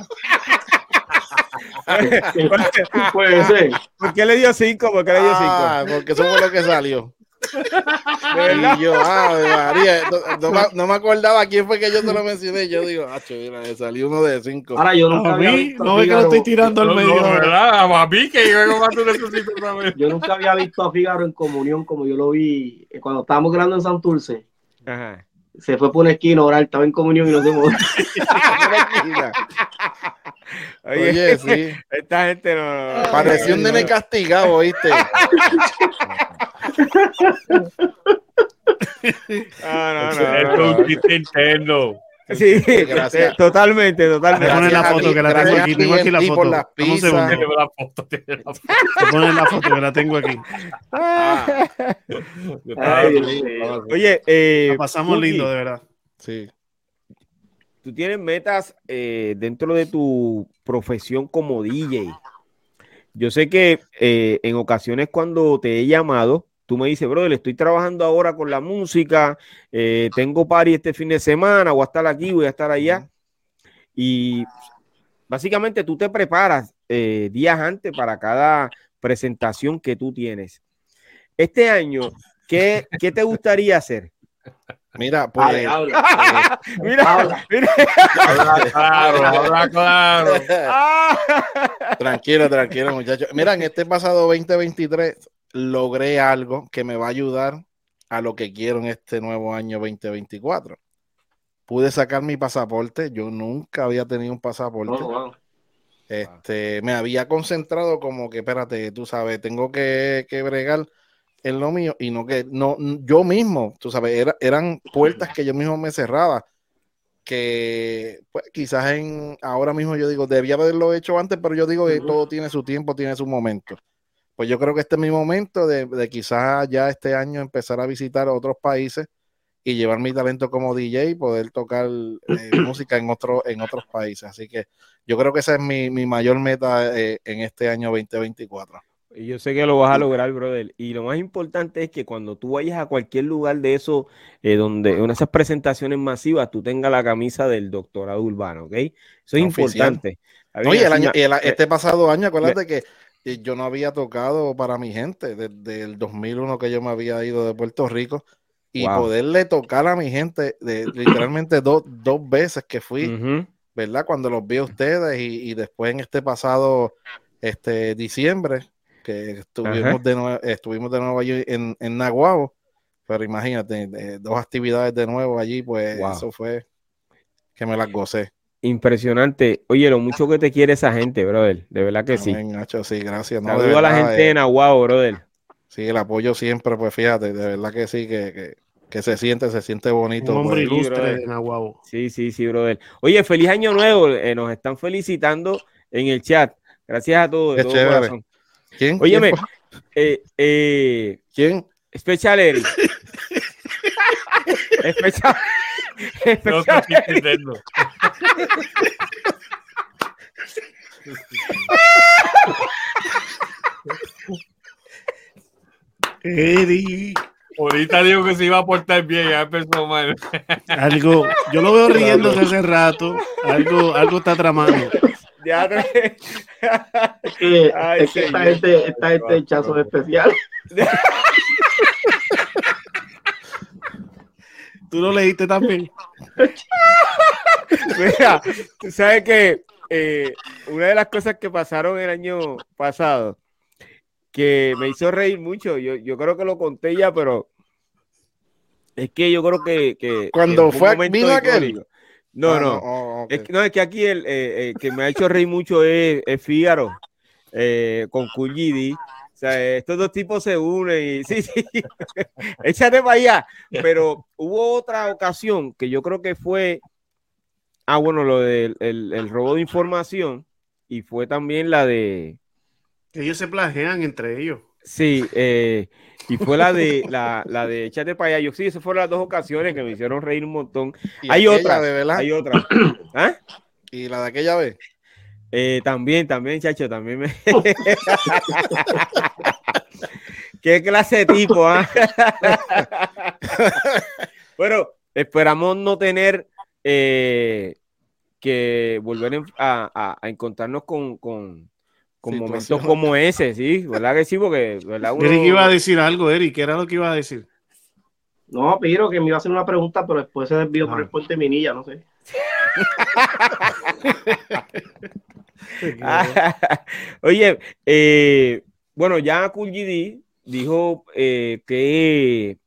Puede ser. ¿Por qué le dio cinco? ¿Por qué le dio cinco? Ah, porque eso fue lo que salió. ¿De verdad? Y yo, ah, María, no, no me, no me acordaba quién fue que yo te lo mencioné. Yo digo, ah, mira, me salió uno de cinco. Ahora yo nunca A había mí, visto no ve que lo estoy tirando al No, medio. no, ¿verdad? A mí que yo más tú necesitas saber. Yo nunca había visto a Fígaro en comunión como yo lo vi eh, cuando estábamos grabando en Santurce. Ajá. Se fue por una esquina a orar, estaba en comunión y no se movió. Oye, Oye, sí. esta gente no. no- Pareció un nene castigado, ¿oíste? Ah, no, Esto no, es no, un no. chiste interno. Sí, Gracias. totalmente, Me totalmente. ponen la foto, que la tengo aquí. Tengo aquí la foto. un segundo. La foto, ponen la que la tengo aquí. Ay. Oye, eh, La pasamos Cookie, lindo, de verdad. Sí. tú tienes metas eh, dentro de tu profesión como DJ. Yo sé que eh, en ocasiones cuando te he llamado, tú me dices, brother, estoy trabajando ahora con la música, eh, tengo party este fin de semana, voy a estar aquí, voy a estar allá. Y básicamente tú te preparas eh, días antes para cada presentación que tú tienes. Este año, ¿qué, qué te gustaría hacer? Mira, pues. Hable, habla. Mira, Habla. mira. Habla claro, habla claro. Ah. Tranquilo, tranquilo, muchachos. Mira, en este pasado 2023 logré algo que me va a ayudar a lo que quiero en este nuevo año 2024. Pude sacar mi pasaporte. Yo nunca había tenido un pasaporte. Oh, wow. Este, me había concentrado como que, espérate, tú sabes, tengo que, que bregar en lo mío y no que, no, yo mismo, tú sabes, era- eran puertas que yo mismo me cerraba, que pues quizás en, ahora mismo yo digo, debía haberlo hecho antes, pero yo digo que todo tiene su tiempo, tiene su momento. Pues yo creo que este es mi momento de, de quizás ya este año empezar a visitar otros países y llevar mi talento como DJ y poder tocar eh, música en, otro, en otros países. Así que yo creo que esa es mi, mi mayor meta eh, en este año 2024. Y Yo sé que lo vas a lograr, brother. Y lo más importante es que cuando tú vayas a cualquier lugar de eso, eh, donde en esas presentaciones masivas, tú tengas la camisa del doctorado urbano, ¿ok? Eso es Oficial. importante. Oye, el así año, el- este pasado año, acuérdate que eh, yo no había tocado para mi gente desde el 2001 que yo me había ido de Puerto Rico y Wow. poderle tocar a mi gente de, literalmente dos, dos veces que fui. ¿verdad? Cuando los vi a ustedes y, y después en este pasado este diciembre que estuvimos de nuevo, estuvimos de nuevo allí en, en Naguabo, pero imagínate, eh, dos actividades de nuevo allí, pues Wow. eso fue que me las gocé. Impresionante. Oye, lo mucho que te quiere esa gente, brother. De verdad que sí. Nacho, sí, gracias. no, de Saludo a la verdad, gente eh, de Nahuatl, brother. Sí, el apoyo siempre, pues fíjate, de verdad que sí, que, que, que se siente, se siente bonito. Un hombre pues. ilustre brother. de Nahuabo. Sí, sí, sí, brother. Oye, feliz año nuevo. eh, nos están felicitando en el chat. Gracias a todos. de Qué todo chévere. corazón. ¿Quién? Óyeme, ¿Quién? eh, eh, ¿Quién? Special Eric. Special, No Eddie, Ahorita digo que se iba a portar bien, ya empezó mal. algo, yo lo veo riéndose hace rato, algo, algo está tramando. Ya te- Es que, Ay, es que esta gente, esta gente en chazos especiales. Tú lo leíste también. Mira, tú sabes que eh, una de las cosas que pasaron el año pasado que me hizo reír mucho, yo, yo creo que lo conté ya, pero es que yo creo que, que Cuando que fue- vino aquel. icónico. No, Ah, no. oh. Es, que- no, es que aquí el eh, eh, que me ha hecho reír mucho es, es Fígaro eh, con GD. O sea, estos dos tipos se unen y sí, sí, échate para allá. Pero hubo otra ocasión que yo creo que fue, ah, bueno, lo del el, el robo de información y fue también la de, Ellos se plagean entre ellos. sí, eh, y fue la de, la, la de échate para allá. Yo sí, esas fueron las dos ocasiones que me hicieron reír un montón. Hay otra, de verdad. hay otra. ¿Ah? Y la de aquella vez. Eh, también, también, chacho, también me. Qué clase de tipo, ¿ah? bueno, esperamos no tener eh, que volver a, a- a encontrarnos con, con, con momentos como ese, ¿sí? ¿Verdad que sí? Porque, ¿verdad? Uno- Eric iba a decir algo, Eric, ¿qué era lo que iba a decir? No, Piro, que me iba a hacer una pregunta, pero después se desvió por Ah. el puente Minilla, no sé. Oye, eh, bueno, ya Cool GD dijo eh, que,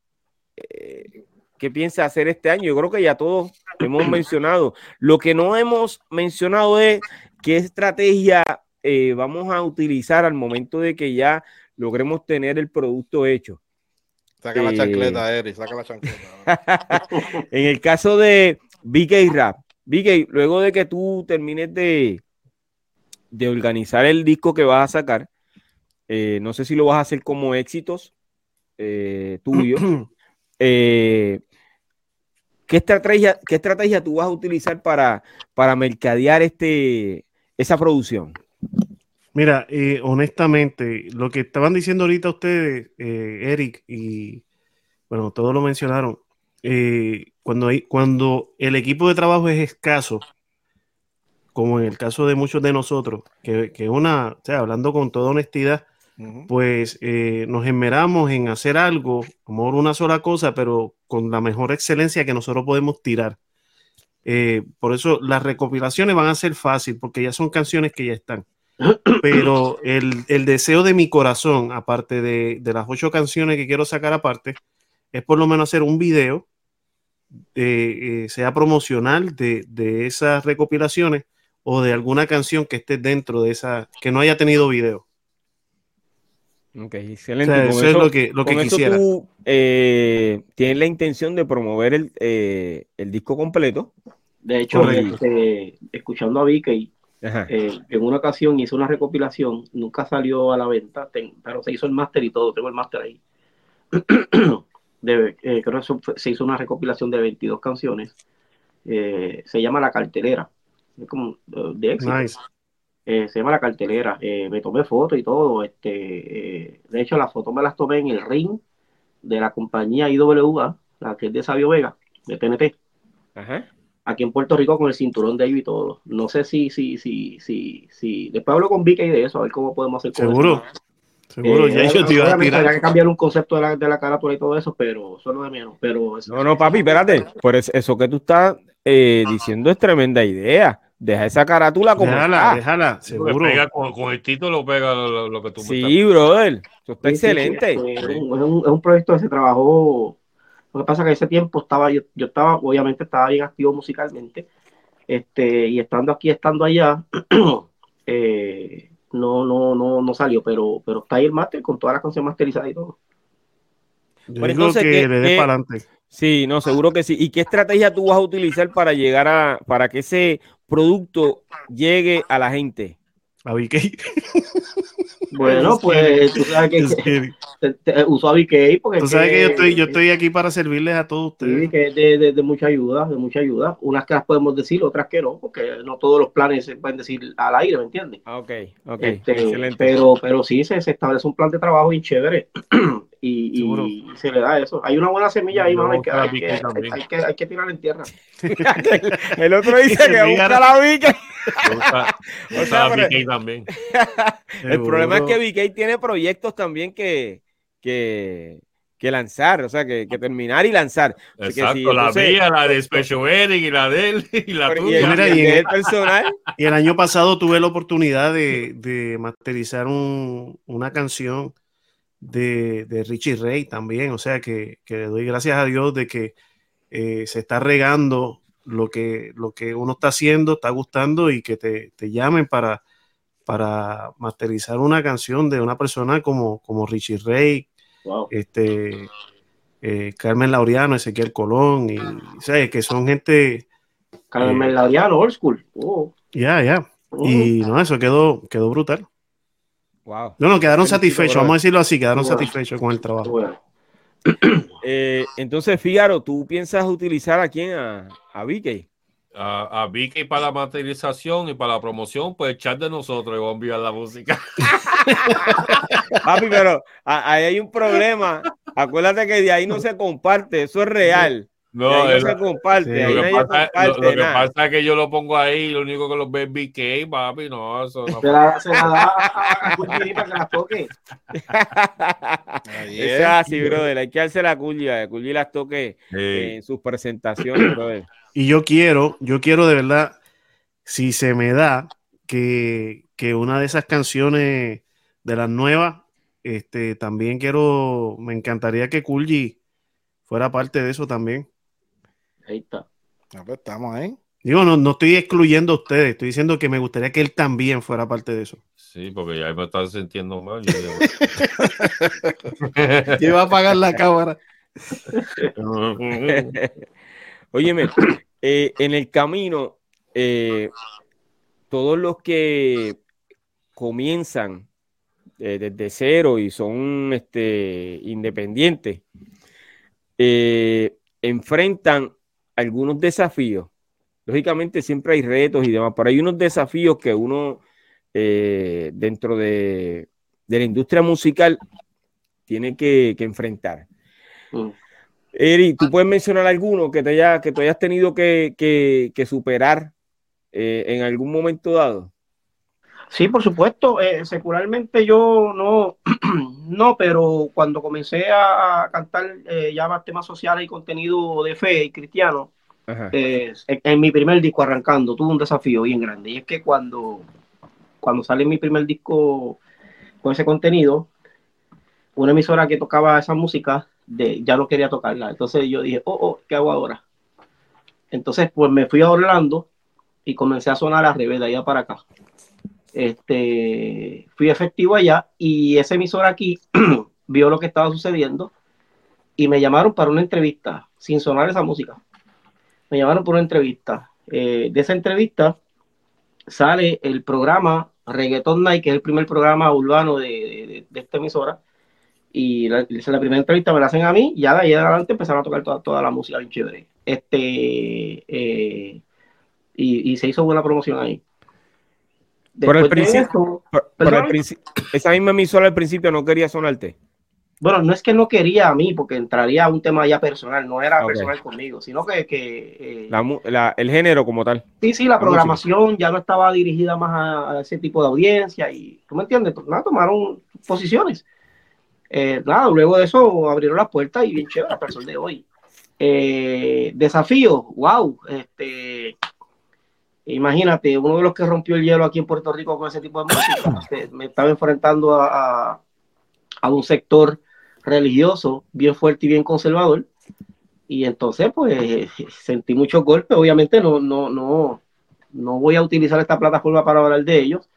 eh, que piensa hacer este año. Yo creo que ya todos hemos mencionado. Lo que no hemos mencionado es qué estrategia eh, vamos a utilizar al momento de que ya logremos tener el producto hecho. Saca la Eh. chancleta, Eric, saca la chancleta. en el caso de BK Rap, BK, luego de que tú termines de, de organizar el disco que vas a sacar, eh, no sé si lo vas a hacer como éxitos eh, tuyos. eh, ¿qué, estrategia, ¿Qué estrategia tú vas a utilizar para, para mercadear este, esa producción? Mira, eh, honestamente, lo que estaban diciendo ahorita ustedes, eh, Eric, y bueno, todos lo mencionaron, eh, cuando, hay, cuando el equipo de trabajo es escaso, como en el caso de muchos de nosotros, que, que una, o sea, hablando con toda honestidad, Pues eh, nos esmeramos en hacer algo, como una sola cosa, pero con la mejor excelencia que nosotros podemos tirar. Eh, por eso las recopilaciones van a ser fácil, porque ya son canciones que ya están. Pero el, el deseo de mi corazón, aparte de, de las ocho canciones que quiero sacar aparte, es por lo menos hacer un video, eh, eh, sea promocional de, de esas recopilaciones o de alguna canción que esté dentro de esa, que no haya tenido video. Ok, O excelente. sea, Con eso es lo que, lo que quisiera. tú eh, tienes la intención de promover el, eh, el disco completo. De hecho, este, escuchando a Vicky, eh, en una ocasión hizo una recopilación, nunca salió a la venta, ten- pero se hizo el máster y todo, tengo el máster ahí. De- eh, creo que fue- se hizo una recopilación de 22 canciones. Eh, se llama La Cartelera. Es como de éxito. Nice. Eh, se llama La Cartelera. Eh, me tomé fotos y todo. Este, eh, de hecho, las fotos me las tomé en el ring de la compañía IWA, la que es de Sabio Vega, de TNT Ajá. aquí en Puerto Rico con el cinturón de ellos y todo. No sé si, si, si, si, si. Después hablo con Vicky de eso, a ver cómo podemos hacer con Seguro. eso. Seguro, Eh, ya yo te iba a tirar. que cambiar un concepto de la, de la carátula y todo eso, pero eso es lo de menos. Pero No, no, papi, espérate. Por eso, eso que tú estás eh, diciendo es tremenda idea. Deja esa carátula como Déjala, está. déjala, seguro. pega con, con el título pega lo, lo- lo que tú me estás- Sí, brother. Eso está Sí, sí, excelente. sí, es, un, es un- es un proyecto que se trabajó. Lo que pasa es que ese tiempo estaba, yo, yo estaba, obviamente estaba bien activo musicalmente. Este, y estando aquí, estando allá, eh, no, no, no, no salió, pero, pero está ahí el máster con todas las canciones masterizadas y todo. Yo Pero digo entonces, que ¿qué- le dé para adelante. Sí, no, seguro que sí. ¿Y qué estrategia tú vas a utilizar para llegar a, para que ese producto llegue a la gente? A BK. Bueno, pues tú sabes que Es que- te- te- usó a BK porque Tú es sabes que yo estoy, yo estoy aquí para servirles a todos Sí, ustedes. que es de, de- de mucha ayuda, de mucha ayuda. Unas que las podemos decir, otras que no, porque no todos los planes se pueden decir al aire, ¿me entiendes? Ah, ok, ok, Este, excelente. pero, pero sí se, se establece un plan de trabajo bien chévere. y, y se le da eso. Hay una buena semilla ahí, hay que, hay, que, hay, hay que, hay que tirarla en tierra. El otro dice que busca la. Me gusta, me O gusta sea, la BK también. El problema es que. VK tiene proyectos también que, que, que lanzar, o sea, que, que terminar y lanzar. Que Exacto, la entonces- mía, la de Special Eric y la de él y la Y el, tuya. Mira, y el personal. Y el año pasado tuve la oportunidad de, de masterizar un- una canción de, de Richie Ray también. O sea que, que le doy gracias a Dios de que eh, se está regando lo que, lo que uno está haciendo, está gustando y que te, te llamen para, para masterizar una canción de una persona como, como Richie Ray, Wow. este, eh, Carmen Laureano, Ezequiel Colón, y ¿sabes? que son gente, Carmen Laureano, old school. Oh, ya, ya. oh. Y no, eso quedó, quedó brutal. Wow. No, no, quedaron Felicito, satisfechos, vamos a decirlo así, quedaron Bueno. satisfechos con el trabajo. Bueno. Eh, entonces, Fígaro, ¿tú piensas utilizar a quién? A, a VK. A, a Vicky para la materialización y para la promoción, pues chat de nosotros y vamos a enviar la música. Papi, pero ahí hay un problema. Acuérdate que de ahí no se comparte, eso es real. No, se comparte, Sí. lo, que pasa, lo- comparte lo que nada. pasa es que yo lo pongo ahí y lo único que los ve es BK, papi, no, eso no. Se la, se la da a, para que la toque. Eso es. es así, brother. Hay que darse la culia, que las toque Sí. en sus presentaciones, brother. Y yo quiero, yo quiero de verdad, si se me da, que, que una de esas canciones de las nuevas, este, también quiero, me encantaría que Kulji fuera parte de eso también. Ahí está. Ah, pues, estamos ahí. Digo, no, no estoy excluyendo a ustedes, estoy diciendo que me gustaría que él también fuera parte de eso. Sí, porque ya me están sintiendo mal. Yo iba a apagar la cámara. Óyeme, eh, en el camino, eh, todos los que comienzan eh, desde cero y son este, independientes, eh, enfrentan algunos desafíos. Lógicamente siempre hay retos y demás, pero hay unos desafíos que uno eh, dentro de, de la industria musical tiene que, que enfrentar. Mm. Eri, ¿tú puedes mencionar alguno que te haya, que tú hayas tenido que, que- que superar eh, en algún momento dado? Sí, por supuesto. eh, secularmente yo no, no, pero cuando comencé a, cantar eh, ya más temas sociales y contenido de fe y cristiano, eh, en, en mi primer disco arrancando, tuve un desafío bien grande. Y es que cuando, cuando sale mi primer disco con ese contenido, una emisora que tocaba esa música de, ya no quería tocarla. Entonces yo dije, oh, oh, ¿qué hago ahora? Entonces, pues me fui a Orlando y comencé a sonar al revés de allá para acá. Este, fui efectivo allá y esa emisora aquí vio lo que estaba sucediendo y me llamaron para una entrevista sin sonar esa música. Me llamaron por una entrevista. Eh, de esa entrevista sale el programa Reggaeton Night, que es el primer programa urbano de, de- esta emisora. Y la, la primera entrevista me la hacen a mí, y ya de ahí adelante empezaron a tocar toda, toda la música bien chévere. Este, eh, y, y se hizo buena promoción ahí. Por el de principio- Por- el princi- esa misma emisora al principio no quería sonarte. bueno, no es que no quería a mí, porque entraría a un tema ya personal, no era Ok. personal conmigo, sino que, que, eh, La mu- la- el género como tal. sí, sí, la la programación ya no estaba dirigida más a, a ese tipo de audiencia y, ¿tú me entiendes? Pues, nada, tomaron posiciones. Eh, nada, luego de eso abrieron las puertas y bien chévere el sol de hoy. Eh, desafío, wow, este, imagínate, uno de los que rompió el hielo aquí en Puerto Rico con ese tipo de música, este, me estaba enfrentando a, a- a un sector religioso bien fuerte y bien conservador. Y entonces, pues, sentí muchos golpes. Obviamente no, no, no, no voy a utilizar esta plataforma para hablar de ellos.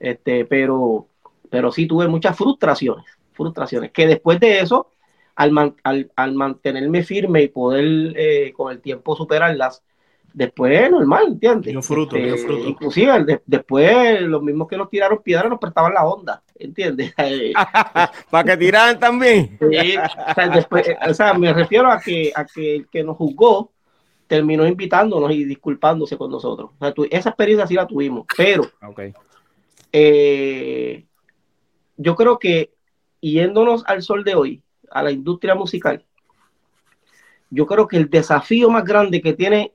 Este, pero, pero sí tuve muchas frustraciones, frustraciones, que después de eso, al, man- al, al mantenerme firme y poder eh, con el tiempo superarlas, después normal, ¿entiendes? Dio fruto, Este, dio fruto. Inclusive de- después los mismos que nos tiraron piedras nos prestaban la onda, ¿entiendes? Eh, Para que tiraran también. Sí, o, sea, después, o sea, me refiero a que, a que el que nos juzgó terminó invitándonos y disculpándose con nosotros. O sea, tu- esa experiencia sí la tuvimos, pero Ok. eh, yo creo que yéndonos al sol de hoy, a la industria musical, yo creo que el desafío más grande que tiene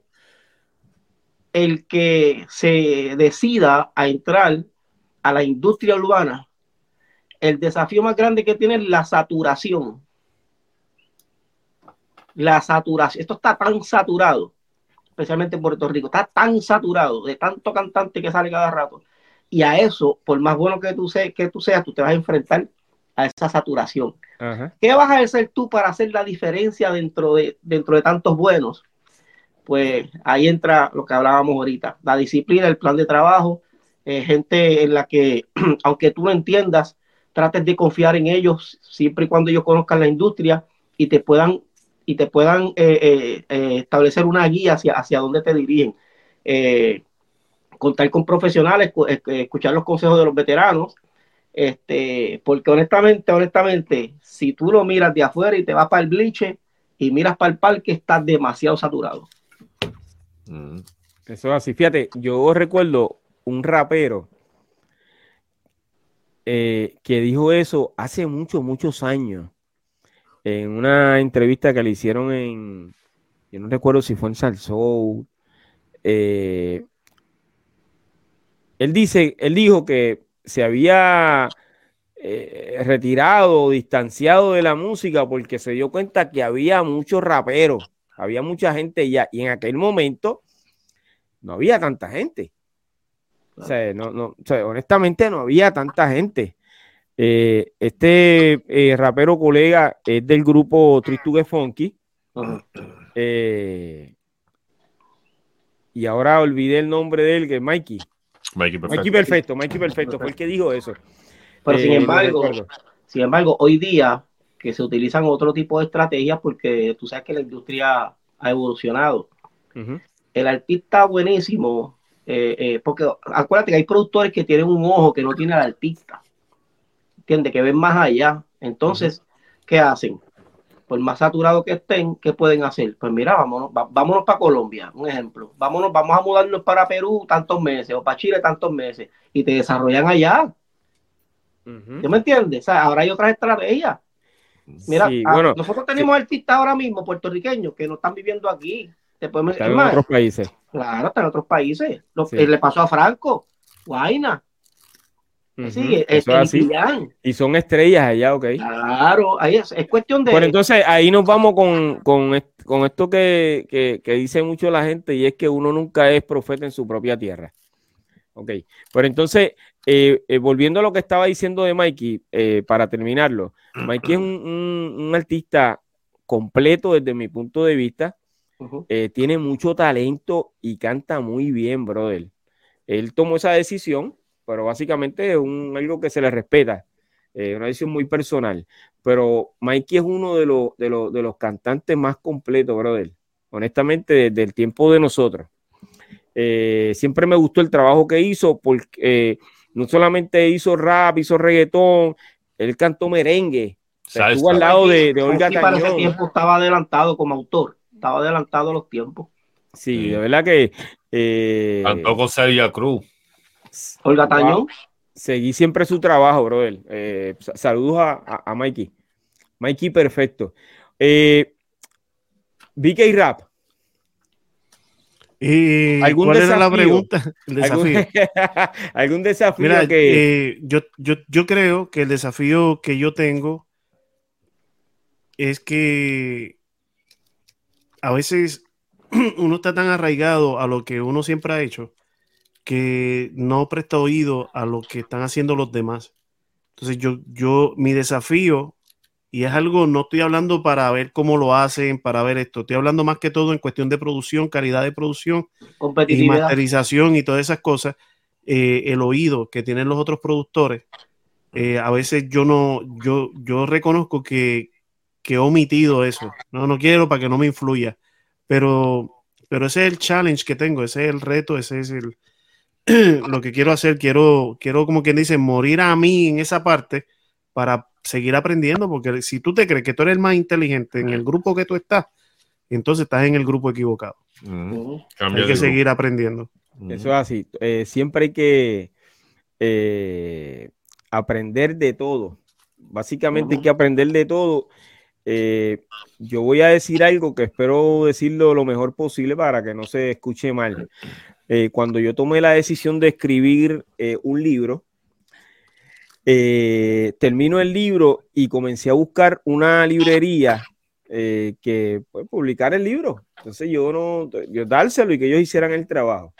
el que se decida a entrar a la industria urbana, el desafío más grande que tiene es la saturación. La saturación. Esto está tan saturado, especialmente en Puerto Rico, está tan saturado de tanto cantante que sale cada rato. Y a eso, por más bueno que tú, seas, que tú seas, tú te vas a enfrentar a esa saturación. ¿Qué vas a hacer tú para hacer la diferencia dentro de, dentro de tantos buenos? Pues ahí entra lo que hablábamos ahorita, la disciplina, el plan de trabajo, eh, gente en la que, aunque tú no entiendas, trates de confiar en ellos siempre y cuando ellos conozcan la industria y te puedan y te puedan eh, eh, establecer una guía hacia, hacia dónde te dirigen. contar con profesionales, escuchar los consejos de los veteranos, este, porque honestamente, honestamente, si tú lo miras de afuera y te vas para el bliche y miras para el parque, estás demasiado saturado. Eso es así. Fíjate, yo recuerdo un rapero eh, que dijo eso hace muchos, muchos años en una entrevista que le hicieron en, yo no recuerdo si fue en Salsou. Eh, él dice, él dijo que se había eh, retirado, distanciado de la música porque se dio cuenta que había muchos raperos, había mucha gente ya, y en aquel momento no había tanta gente. O sea, no, no, honestamente no había tanta gente. Eh, este eh, rapero colega es del grupo Tristugue Funky. y ahora olvidé el nombre de él, que es Mikey. Mikey perfecto. Mikey perfecto, fue el que dijo eso. Pero sin eh, embargo, sin embargo, hoy día que se utilizan otro tipo de estrategias porque tú sabes que la industria ha evolucionado. El artista buenísimo, eh, eh, porque acuérdate que hay productores que tienen un ojo que no tiene el artista, ¿entiendes? Que ven más allá. Entonces, ¿qué hacen? por más saturado que estén, ¿qué pueden hacer? Pues mira, vámonos, vámonos para Colombia, un ejemplo. Vámonos, vamos a mudarnos para Perú tantos meses o para Chile tantos meses y te desarrollan allá. ¿Tú me entiendes? O sea, ahora hay otras estrategias. Mira, ah, nosotros tenemos artistas ahora mismo puertorriqueños que no están viviendo aquí. están en otros países. Claro, están en otros países. Lo que le pasó a Franco, Guaina. Sí, Y son estrellas allá, ok. Claro, ahí es, cuestión de. Bueno, entonces ahí nos vamos con, con, esto que, dice mucho la gente y es que uno nunca es profeta en su propia tierra. Ok, pero entonces, eh, eh, volviendo a lo que estaba diciendo de Mikey, eh, para terminarlo, Mikey es un, artista completo desde mi punto de vista. tiene mucho talento y canta muy bien, brother. Él tomó esa decisión pero básicamente es un, algo que se le respeta, eh, una decisión muy personal. Pero Mikey es uno de, los, de, los, de los cantantes más completos, brother, honestamente, desde el tiempo de nosotros. Eh, siempre me gustó el trabajo que hizo, porque eh, no solamente hizo rap, hizo reggaetón, él cantó merengue. estuvo al lado de, de Olga Cañón. Para ese tiempo estaba adelantado como autor, estaba adelantado a los tiempos. Sí, de verdad que. Eh, cantó con Celia Cruz. Olga Tañón. Seguí siempre su trabajo, brother. Eh, saludos a, a, Mikey. Mikey, perfecto. Eh, BK Rap. ¿Algún ¿Cuál desafío? era la pregunta? El desafío. ¿Algún, desafío que... Eh, yo, yo, yo creo que el desafío que yo tengo es que a veces uno está tan arraigado a lo que uno siempre ha hecho que no presta oído a lo que están haciendo los demás. Entonces yo, yo, mi desafío, y es algo, no estoy hablando para ver cómo lo hacen, para ver esto, estoy hablando más que todo en cuestión de producción, calidad de producción y masterización y todas esas cosas, eh, el oído que tienen los otros productores. Eh, a veces yo no, yo, yo reconozco que, que he omitido eso. No, no quiero para que no me influya. Pero, pero ese es el challenge que tengo, ese es el reto, ese es el, lo que quiero hacer, quiero, quiero como quien dice, morir a mí en esa parte para seguir aprendiendo, porque si tú te crees que tú eres el más inteligente en el grupo que tú estás, entonces estás en el grupo equivocado. Hay que seguir aprendiendo. Eso es así. Eh, siempre hay que eh, aprender de todo. Básicamente hay que aprender de todo. eh, yo voy a decir algo que espero decirlo lo mejor posible para que no se escuche mal. Eh, cuando yo tomé la decisión de escribir eh, un libro, termino el libro y comencé a buscar una librería que pues, publicar el libro. Entonces yo no, yo dárselo y que ellos hicieran el trabajo.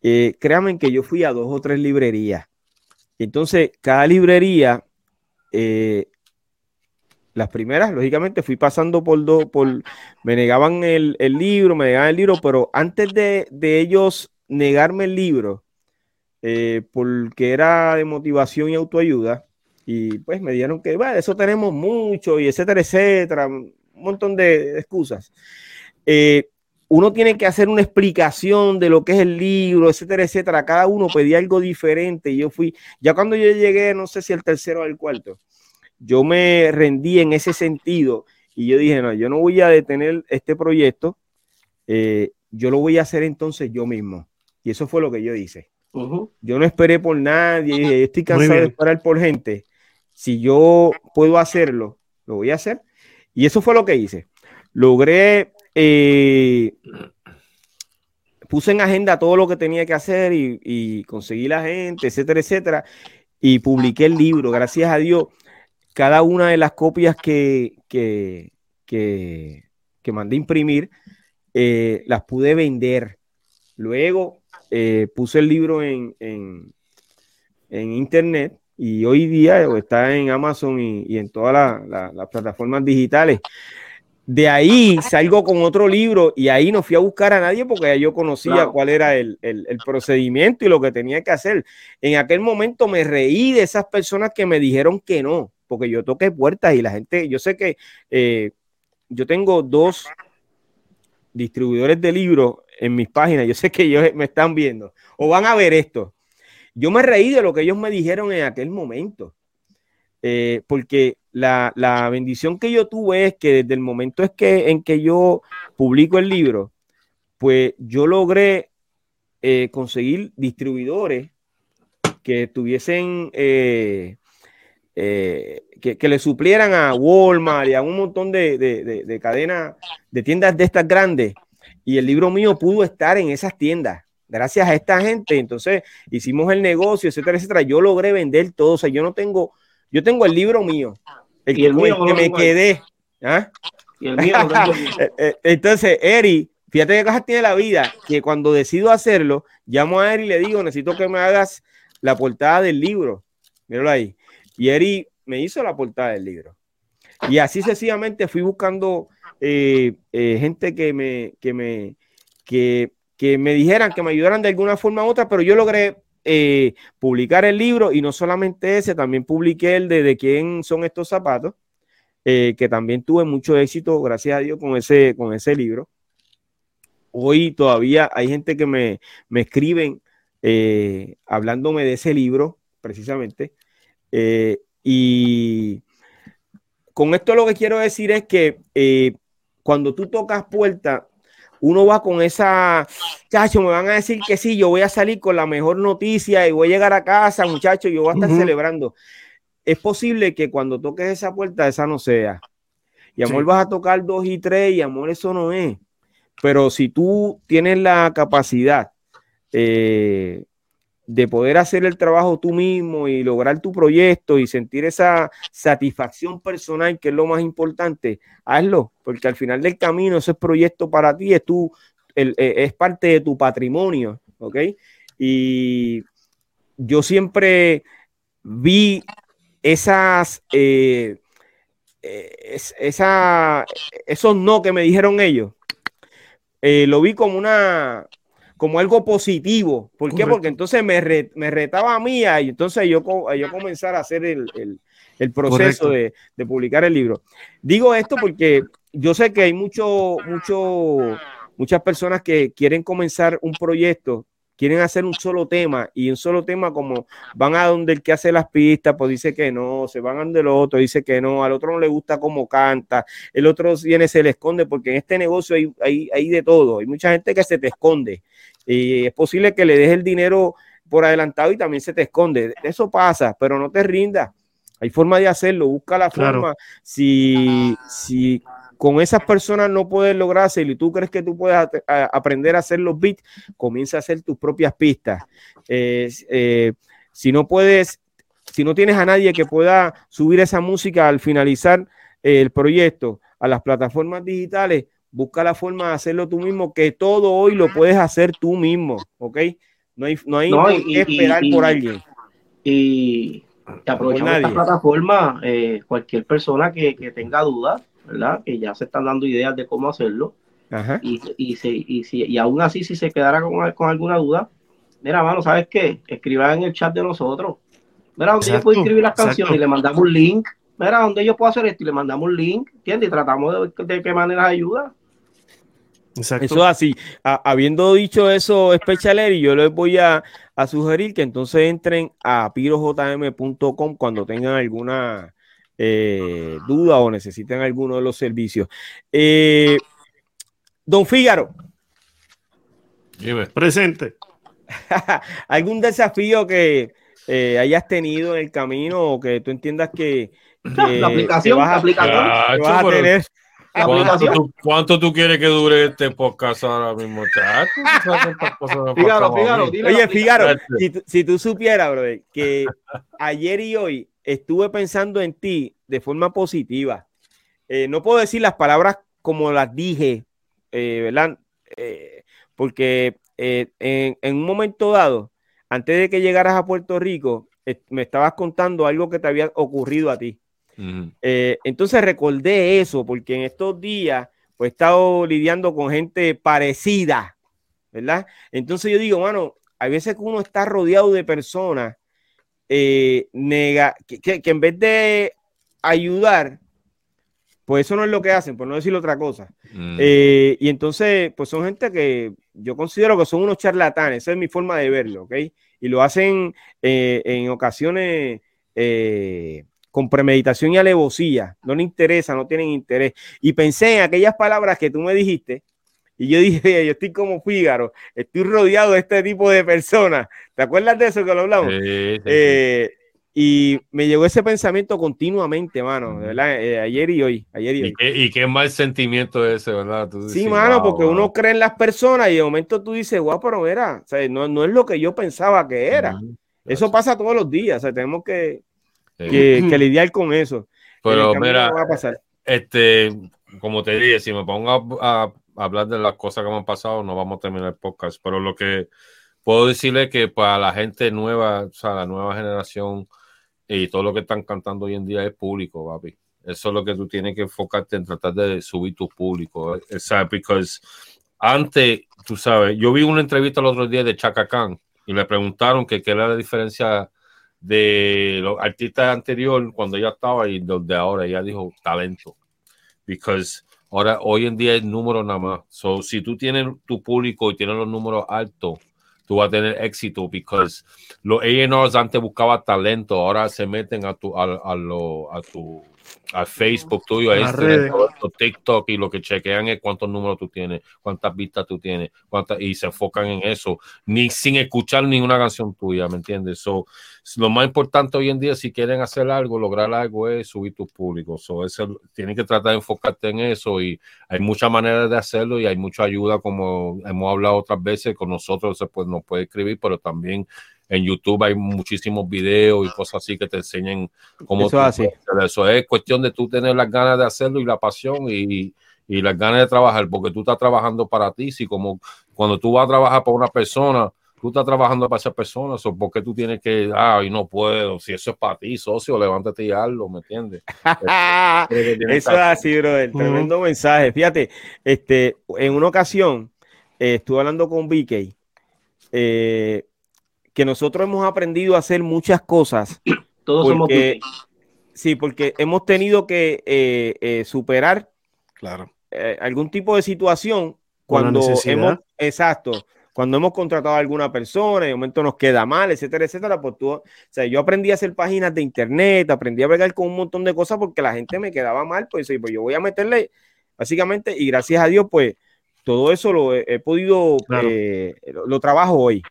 créanme que yo fui a dos o tres librerías. Entonces, cada librería las primeras, lógicamente, fui pasando por dos, por, me negaban el, libro, me negaban el libro, pero antes de, ellos negarme el libro, eh, porque era de motivación y autoayuda, y pues me dijeron que, bueno, eso tenemos mucho, y etcétera, etcétera, un montón de, excusas. Eh, uno tiene que hacer una explicación de lo que es el libro, etcétera, etcétera. Cada uno pedía algo diferente. Y yo fui, ya cuando yo llegué, no sé si el tercero o el cuarto, yo me rendí en ese sentido y yo dije, no, yo no voy a detener este proyecto, eh, yo lo voy a hacer entonces yo mismo. Y eso fue lo que yo hice. Yo no esperé por nadie, estoy cansado de esperar por gente. Si yo puedo hacerlo, lo voy a hacer. Y eso fue lo que hice. Logré, eh, puse en agenda todo lo que tenía que hacer y, y conseguí la gente, etcétera, etcétera. Y publiqué el libro, gracias a Dios cada una de las copias que, que, que, mandé imprimir, eh, las pude vender. Luego eh, puse el libro en, en, internet y hoy día está en Amazon y, en todas las plataformas digitales. De ahí salgo con otro libro y ahí no fui a buscar a nadie porque yo conocía cuál era el, el, procedimiento y lo que tenía que hacer. En aquel momento me reí de esas personas que me dijeron que no porque yo toqué puertas y la gente, yo sé que eh, yo tengo dos distribuidores de libros en mis páginas, yo sé que ellos me están viendo o van a ver esto. Yo me reí de lo que ellos me dijeron en aquel momento, eh, porque la, bendición que yo tuve es que desde el momento es que, en que yo publico el libro, pues yo logré eh, conseguir distribuidores que tuviesen eh, que, le suplieran a Walmart y a un montón de, cadenas, de tiendas de estas grandes. Y el libro mío pudo estar en esas tiendas. Gracias a esta gente. Entonces hicimos el negocio, etcétera, etcétera. Yo logré vender todo. O sea, yo no tengo, yo tengo el libro mío. El, que, me quedé. ¿ah? Y el mío. Eh, eh, Entonces, Eri, fíjate qué cosas tiene la vida, que cuando decido hacerlo, llamo a Eri y le digo, necesito que me hagas la portada del libro. Míralo ahí. Y Eri me hizo la portada del libro. Y así sencillamente fui buscando eh, eh, gente que me, que me, que, me dijeran, que me ayudaran de alguna forma u otra, pero yo logré eh, publicar el libro y no solamente ese, también publiqué el de, quién son estos zapatos, que también tuve mucho éxito, gracias a Dios, con ese, con ese libro. Hoy todavía hay gente que me, me escriben hablándome de ese libro, precisamente. Y con esto lo que quiero decir es que eh, cuando tú tocas puerta, uno va con esa, chacho, me van a decir que sí, yo voy a salir con la mejor noticia y voy a llegar a casa, muchachos, yo voy a estar celebrando. Es posible que cuando toques esa puerta, esa no sea. Y amor, vas a tocar dos y tres, y amor, eso no es. Pero si tú tienes la capacidad eh, de poder hacer el trabajo tú mismo y lograr tu proyecto y sentir esa satisfacción personal, que es lo más importante, hazlo, porque al final del camino ese proyecto para ti es, tu, eh, es parte de tu patrimonio, ¿ok? Y yo siempre vi esas, eh, eh, esos no que me dijeron ellos, lo vi como una, como algo positivo. ¿Por qué? Porque entonces me, me, retaba a mí y entonces yo, yo comenzar a hacer el, el, proceso de, de, publicar el libro. Digo esto porque yo sé que hay mucho, mucho, muchas personas que quieren comenzar un proyecto quieren hacer un solo tema y un solo tema como van a donde el que hace las pistas, pues dice que no, se van a donde el otro, dice que no, al otro no le gusta cómo canta, el otro viene, se le esconde, porque en este negocio hay, hay, hay de todo, hay mucha gente que se te esconde y es posible que le des el dinero por adelantado y también se te esconde, eso pasa, pero no te rindas. Hay forma de hacerlo, busca la Claro. forma. Si, si con esas personas no puedes lograr hacerlo y tú crees que tú puedes a- aprender a hacer los beats, comienza a hacer tus propias pistas. Eh, eh, si no puedes, si no tienes a nadie que pueda subir esa música al finalizar eh, el proyecto a las plataformas digitales, busca la forma de hacerlo tú mismo, que todo hoy lo puedes hacer tú mismo, ¿ok? No hay, no hay No, y- qué y- esperar y- por alguien. Y, y aprovechando esta plataforma, eh, cualquier persona que, que tenga dudas, ¿verdad? Que ya se están dando ideas de cómo hacerlo. Ajá. Y, y, se- y, si, y aún así, si se quedara con, con alguna duda, mira, mano, ¿sabes qué? Escriban en el chat de nosotros. Mira, donde yo puedo escribir las exacto. canciones y le mandamos un link. Mira, donde yo puedo hacer esto y le mandamos un link, ¿entiendes? Y tratamos de, de qué manera ayuda. Exacto. Eso es así. A- habiendo dicho eso, Specialeri, yo les voy a, a sugerir que entonces entren a pirojm.com cuando tengan alguna eh, duda o necesiten alguno de los servicios. Eh, Don Fígaro. Presente. ¿algún desafío que eh, hayas tenido en el camino o que tú entiendas que, que La aplicación, que vas a, la aplicación. que vas a tener? La ¿Cuánto aplicación. tú, cuánto tú quieres que dure este podcast ahora mismo, Fígaro, Fígaro, dile la Oye, Gracias. si, tú- si tú supieras, brother, que ayer y hoy estuve pensando en ti de forma positiva. Eh, no puedo decir las palabras como las dije, eh, ¿verdad? Eh, porque eh, en, en un momento dado, antes de que llegaras a Puerto Rico, eh, me estabas contando algo que te había ocurrido a ti. Eh, entonces recordé eso, porque en estos días pues, he estado lidiando con gente parecida, ¿verdad? Entonces yo digo, mano, hay veces que uno está rodeado de personas eh, nega, que, que- que en vez de ayudar, pues eso no es lo que hacen, por no decir otra cosa. Mm. Eh, y entonces, pues son gente que yo considero que son unos charlatanes, esa es mi forma de verlo, ¿ok? Y lo hacen eh, en ocasiones con premeditación y alevosía, no le interesa, no tienen interés. Y pensé en aquellas palabras que tú me dijiste, y yo dije, yo estoy como Fígaro, estoy rodeado de este tipo de personas. ¿Te acuerdas de eso que lo hablamos? Sí, sí, sí. Eh, y me llegó ese pensamiento continuamente, mano, de ¿verdad? Eh, ayer y hoy, ayer y hoy. Y qué, y qué mal sentimiento ese, ¿verdad? Tú Sí, dices, mano, wow, porque wow. uno cree en las personas y de momento tú dices, guau, pero mira, o sea, no, no es lo que yo pensaba que era. Eso pasa todos los días, o sea, tenemos que, Sí. que- que lidiar con eso. Pero mira, no va a pasar. este, como te dije, si me pongo a, a hablar de las cosas que me han pasado, no vamos a terminar el podcast. Pero lo que puedo decirle es que para la gente nueva, o sea, la nueva generación y todo lo que están cantando hoy en día es público, papi. Eso es lo que tú tienes que enfocarte en tratar de subir tu público. O sea, porque antes, tú sabes, yo vi una entrevista el otro día de Chaka Khan y le preguntaron que qué era la diferencia de los artistas anterior cuando ella estaba y los de ahora. Ella dijo talento. Because ahora, hoy en día es número nada más. So, si tú tienes tu público y tienes los números altos, tú vas a tener éxito. Because los A&Rs antes buscaban talento, ahora se meten a tu, a, a lo, a tu a Facebook tuyo, a Las Instagram, esto, TikTok y lo que chequean es cuántos números tú tienes, cuántas vistas tú tienes, cuántas, y se enfocan en eso, ni sin escuchar ninguna canción tuya, ¿me entiendes? So, lo más importante hoy en día, si quieren hacer algo, lograr algo, es subir tu público. So, eso, tienes que tratar de enfocarte en eso y hay muchas maneras de hacerlo y hay mucha ayuda, como hemos hablado otras veces, con nosotros se puede, nos puede escribir, pero también en YouTube hay muchísimos videos y cosas así que te enseñan cómo Eso tú así. hacer eso. Es cuestión de tú tener las ganas de hacerlo y la pasión y, y las ganas de trabajar, porque tú estás trabajando para ti. Si como cuando tú vas a trabajar para una persona, tú estás trabajando para esa persona, o porque tú tienes que, ay, no puedo, si eso es para ti, socio, levántate y hazlo, ¿me entiendes? Eso es así, brother. Tremendo mensaje. Fíjate, este, en una ocasión eh, estuve hablando con eh, que nosotros hemos aprendido a hacer muchas cosas. Todos somos Porque- Beatles. Sí, porque hemos tenido que eh, eh, superar Claro. eh, algún tipo de situación cuando hemos, exacto, cuando hemos contratado a alguna persona y de momento nos queda mal, etcétera, etcétera, pues tú, o sea, yo aprendí a hacer páginas de internet, aprendí a bregar con un montón de cosas porque la gente me quedaba mal, pues, pues yo voy a meterle, básicamente, y gracias a Dios, pues, todo eso lo he, he podido, Claro. eh, lo, lo trabajo hoy.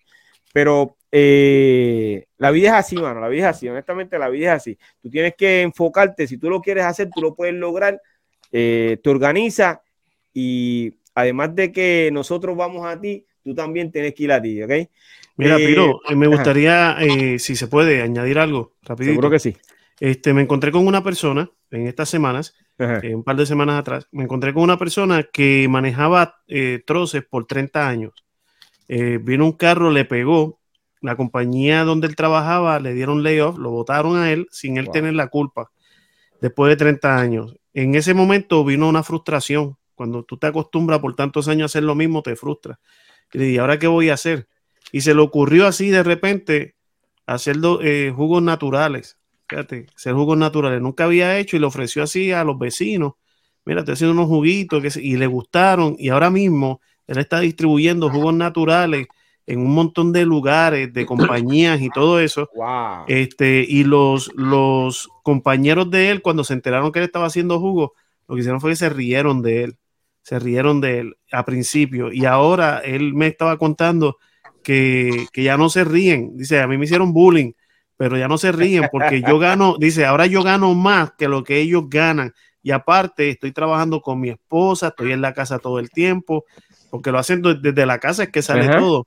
Pero eh, la vida es así, mano, la vida es así, honestamente la vida es así. Tú tienes que enfocarte, si tú lo quieres hacer, tú lo puedes lograr, eh, te organiza y además de que nosotros vamos a ti, tú también tienes que ir a ti, ¿ok? Mira, Eh, Piro, eh, me gustaría, si se puede, añadir algo rapidito. Seguro que sí. Este, me encontré con una persona en estas semanas, un par de semanas atrás, me encontré con una persona que manejaba troces por 30 años. Vino un carro, le pegó, la compañía donde él trabajaba le dieron layoff, lo votaron a él sin él Wow. tener la culpa, después de 30 años. En ese momento vino una frustración. Cuando tú te acostumbras por tantos años a hacer lo mismo, te frustra. Y ¿ahora qué voy a hacer? Y se le ocurrió así de repente hacer eh, jugos naturales. Fíjate, hacer jugos naturales. Nunca había hecho y le ofreció así a los vecinos. Mira, estoy haciendo unos juguitos que y le gustaron. Y ahora mismo él está distribuyendo jugos naturales en un montón de lugares, de compañías y todo eso. Wow. Este, y los, los compañeros de él, cuando se enteraron que él estaba haciendo jugo, lo que hicieron fue que se rieron de él. Se rieron de él a principio. Y ahora él me estaba contando que, que ya no se ríen. Dice, a mí me hicieron bullying, pero ya no se ríen porque yo gano, dice, ahora yo gano más que lo que ellos ganan. Y aparte, estoy trabajando con mi esposa, estoy en la casa todo el tiempo, porque lo hacen de- desde la casa, es que sale Ajá. todo.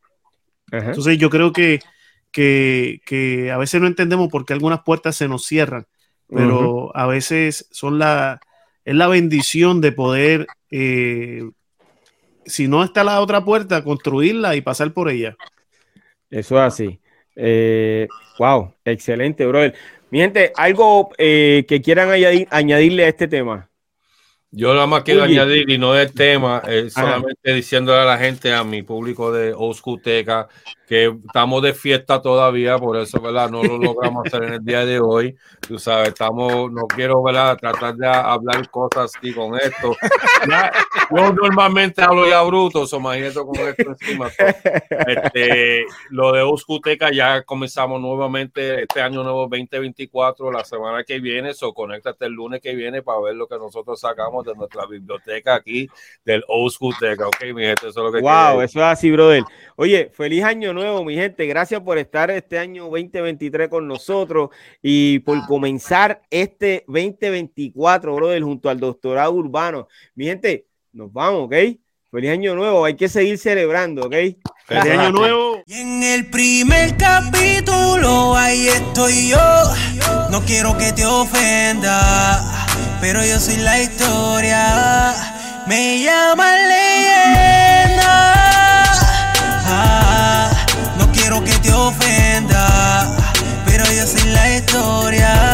Ajá. Entonces yo creo que, que, que a veces no entendemos por qué algunas puertas se nos cierran, pero a veces son la, es la bendición de poder, eh, si no está la otra puerta, construirla y pasar por ella. Eso es así. Eh, wow, excelente, brother. Mi gente, algo eh, que quieran añadir- añadirle a este tema. Yo nada más quiero Oye. añadir, y no es tema, eh, solamente diciéndole a la gente, a mi público de Oscuteca, que estamos de fiesta todavía, por eso, ¿verdad? No lo logramos hacer en el día de hoy. Tú sabes, estamos, no quiero, ¿verdad? Tratar de hablar cosas así con esto. Ya, yo normalmente hablo ya bruto, o imagínate con esto encima. so, este, lo de Oscuteca ya comenzamos nuevamente este año nuevo 2024, la semana que viene, so conéctate el lunes que viene para ver lo que nosotros sacamos de nuestra biblioteca aquí del Oscuteca, ok, mi gente, eso es lo que Wow, eso es así, brother. Oye, feliz año nuevo, mi gente. Gracias por estar este año 2023 con nosotros y por comenzar este 2024, brother, junto al doctorado urbano. Mi gente, nos vamos, ¿ok? Feliz año nuevo. Hay que seguir celebrando, ¿ok? Feliz año nuevo. Y en el primer capítulo ahí estoy yo. No quiero que te ofenda, pero yo soy la historia. Me llaman leyenda. Ah, no quiero que te ofenda, pero yo soy la historia.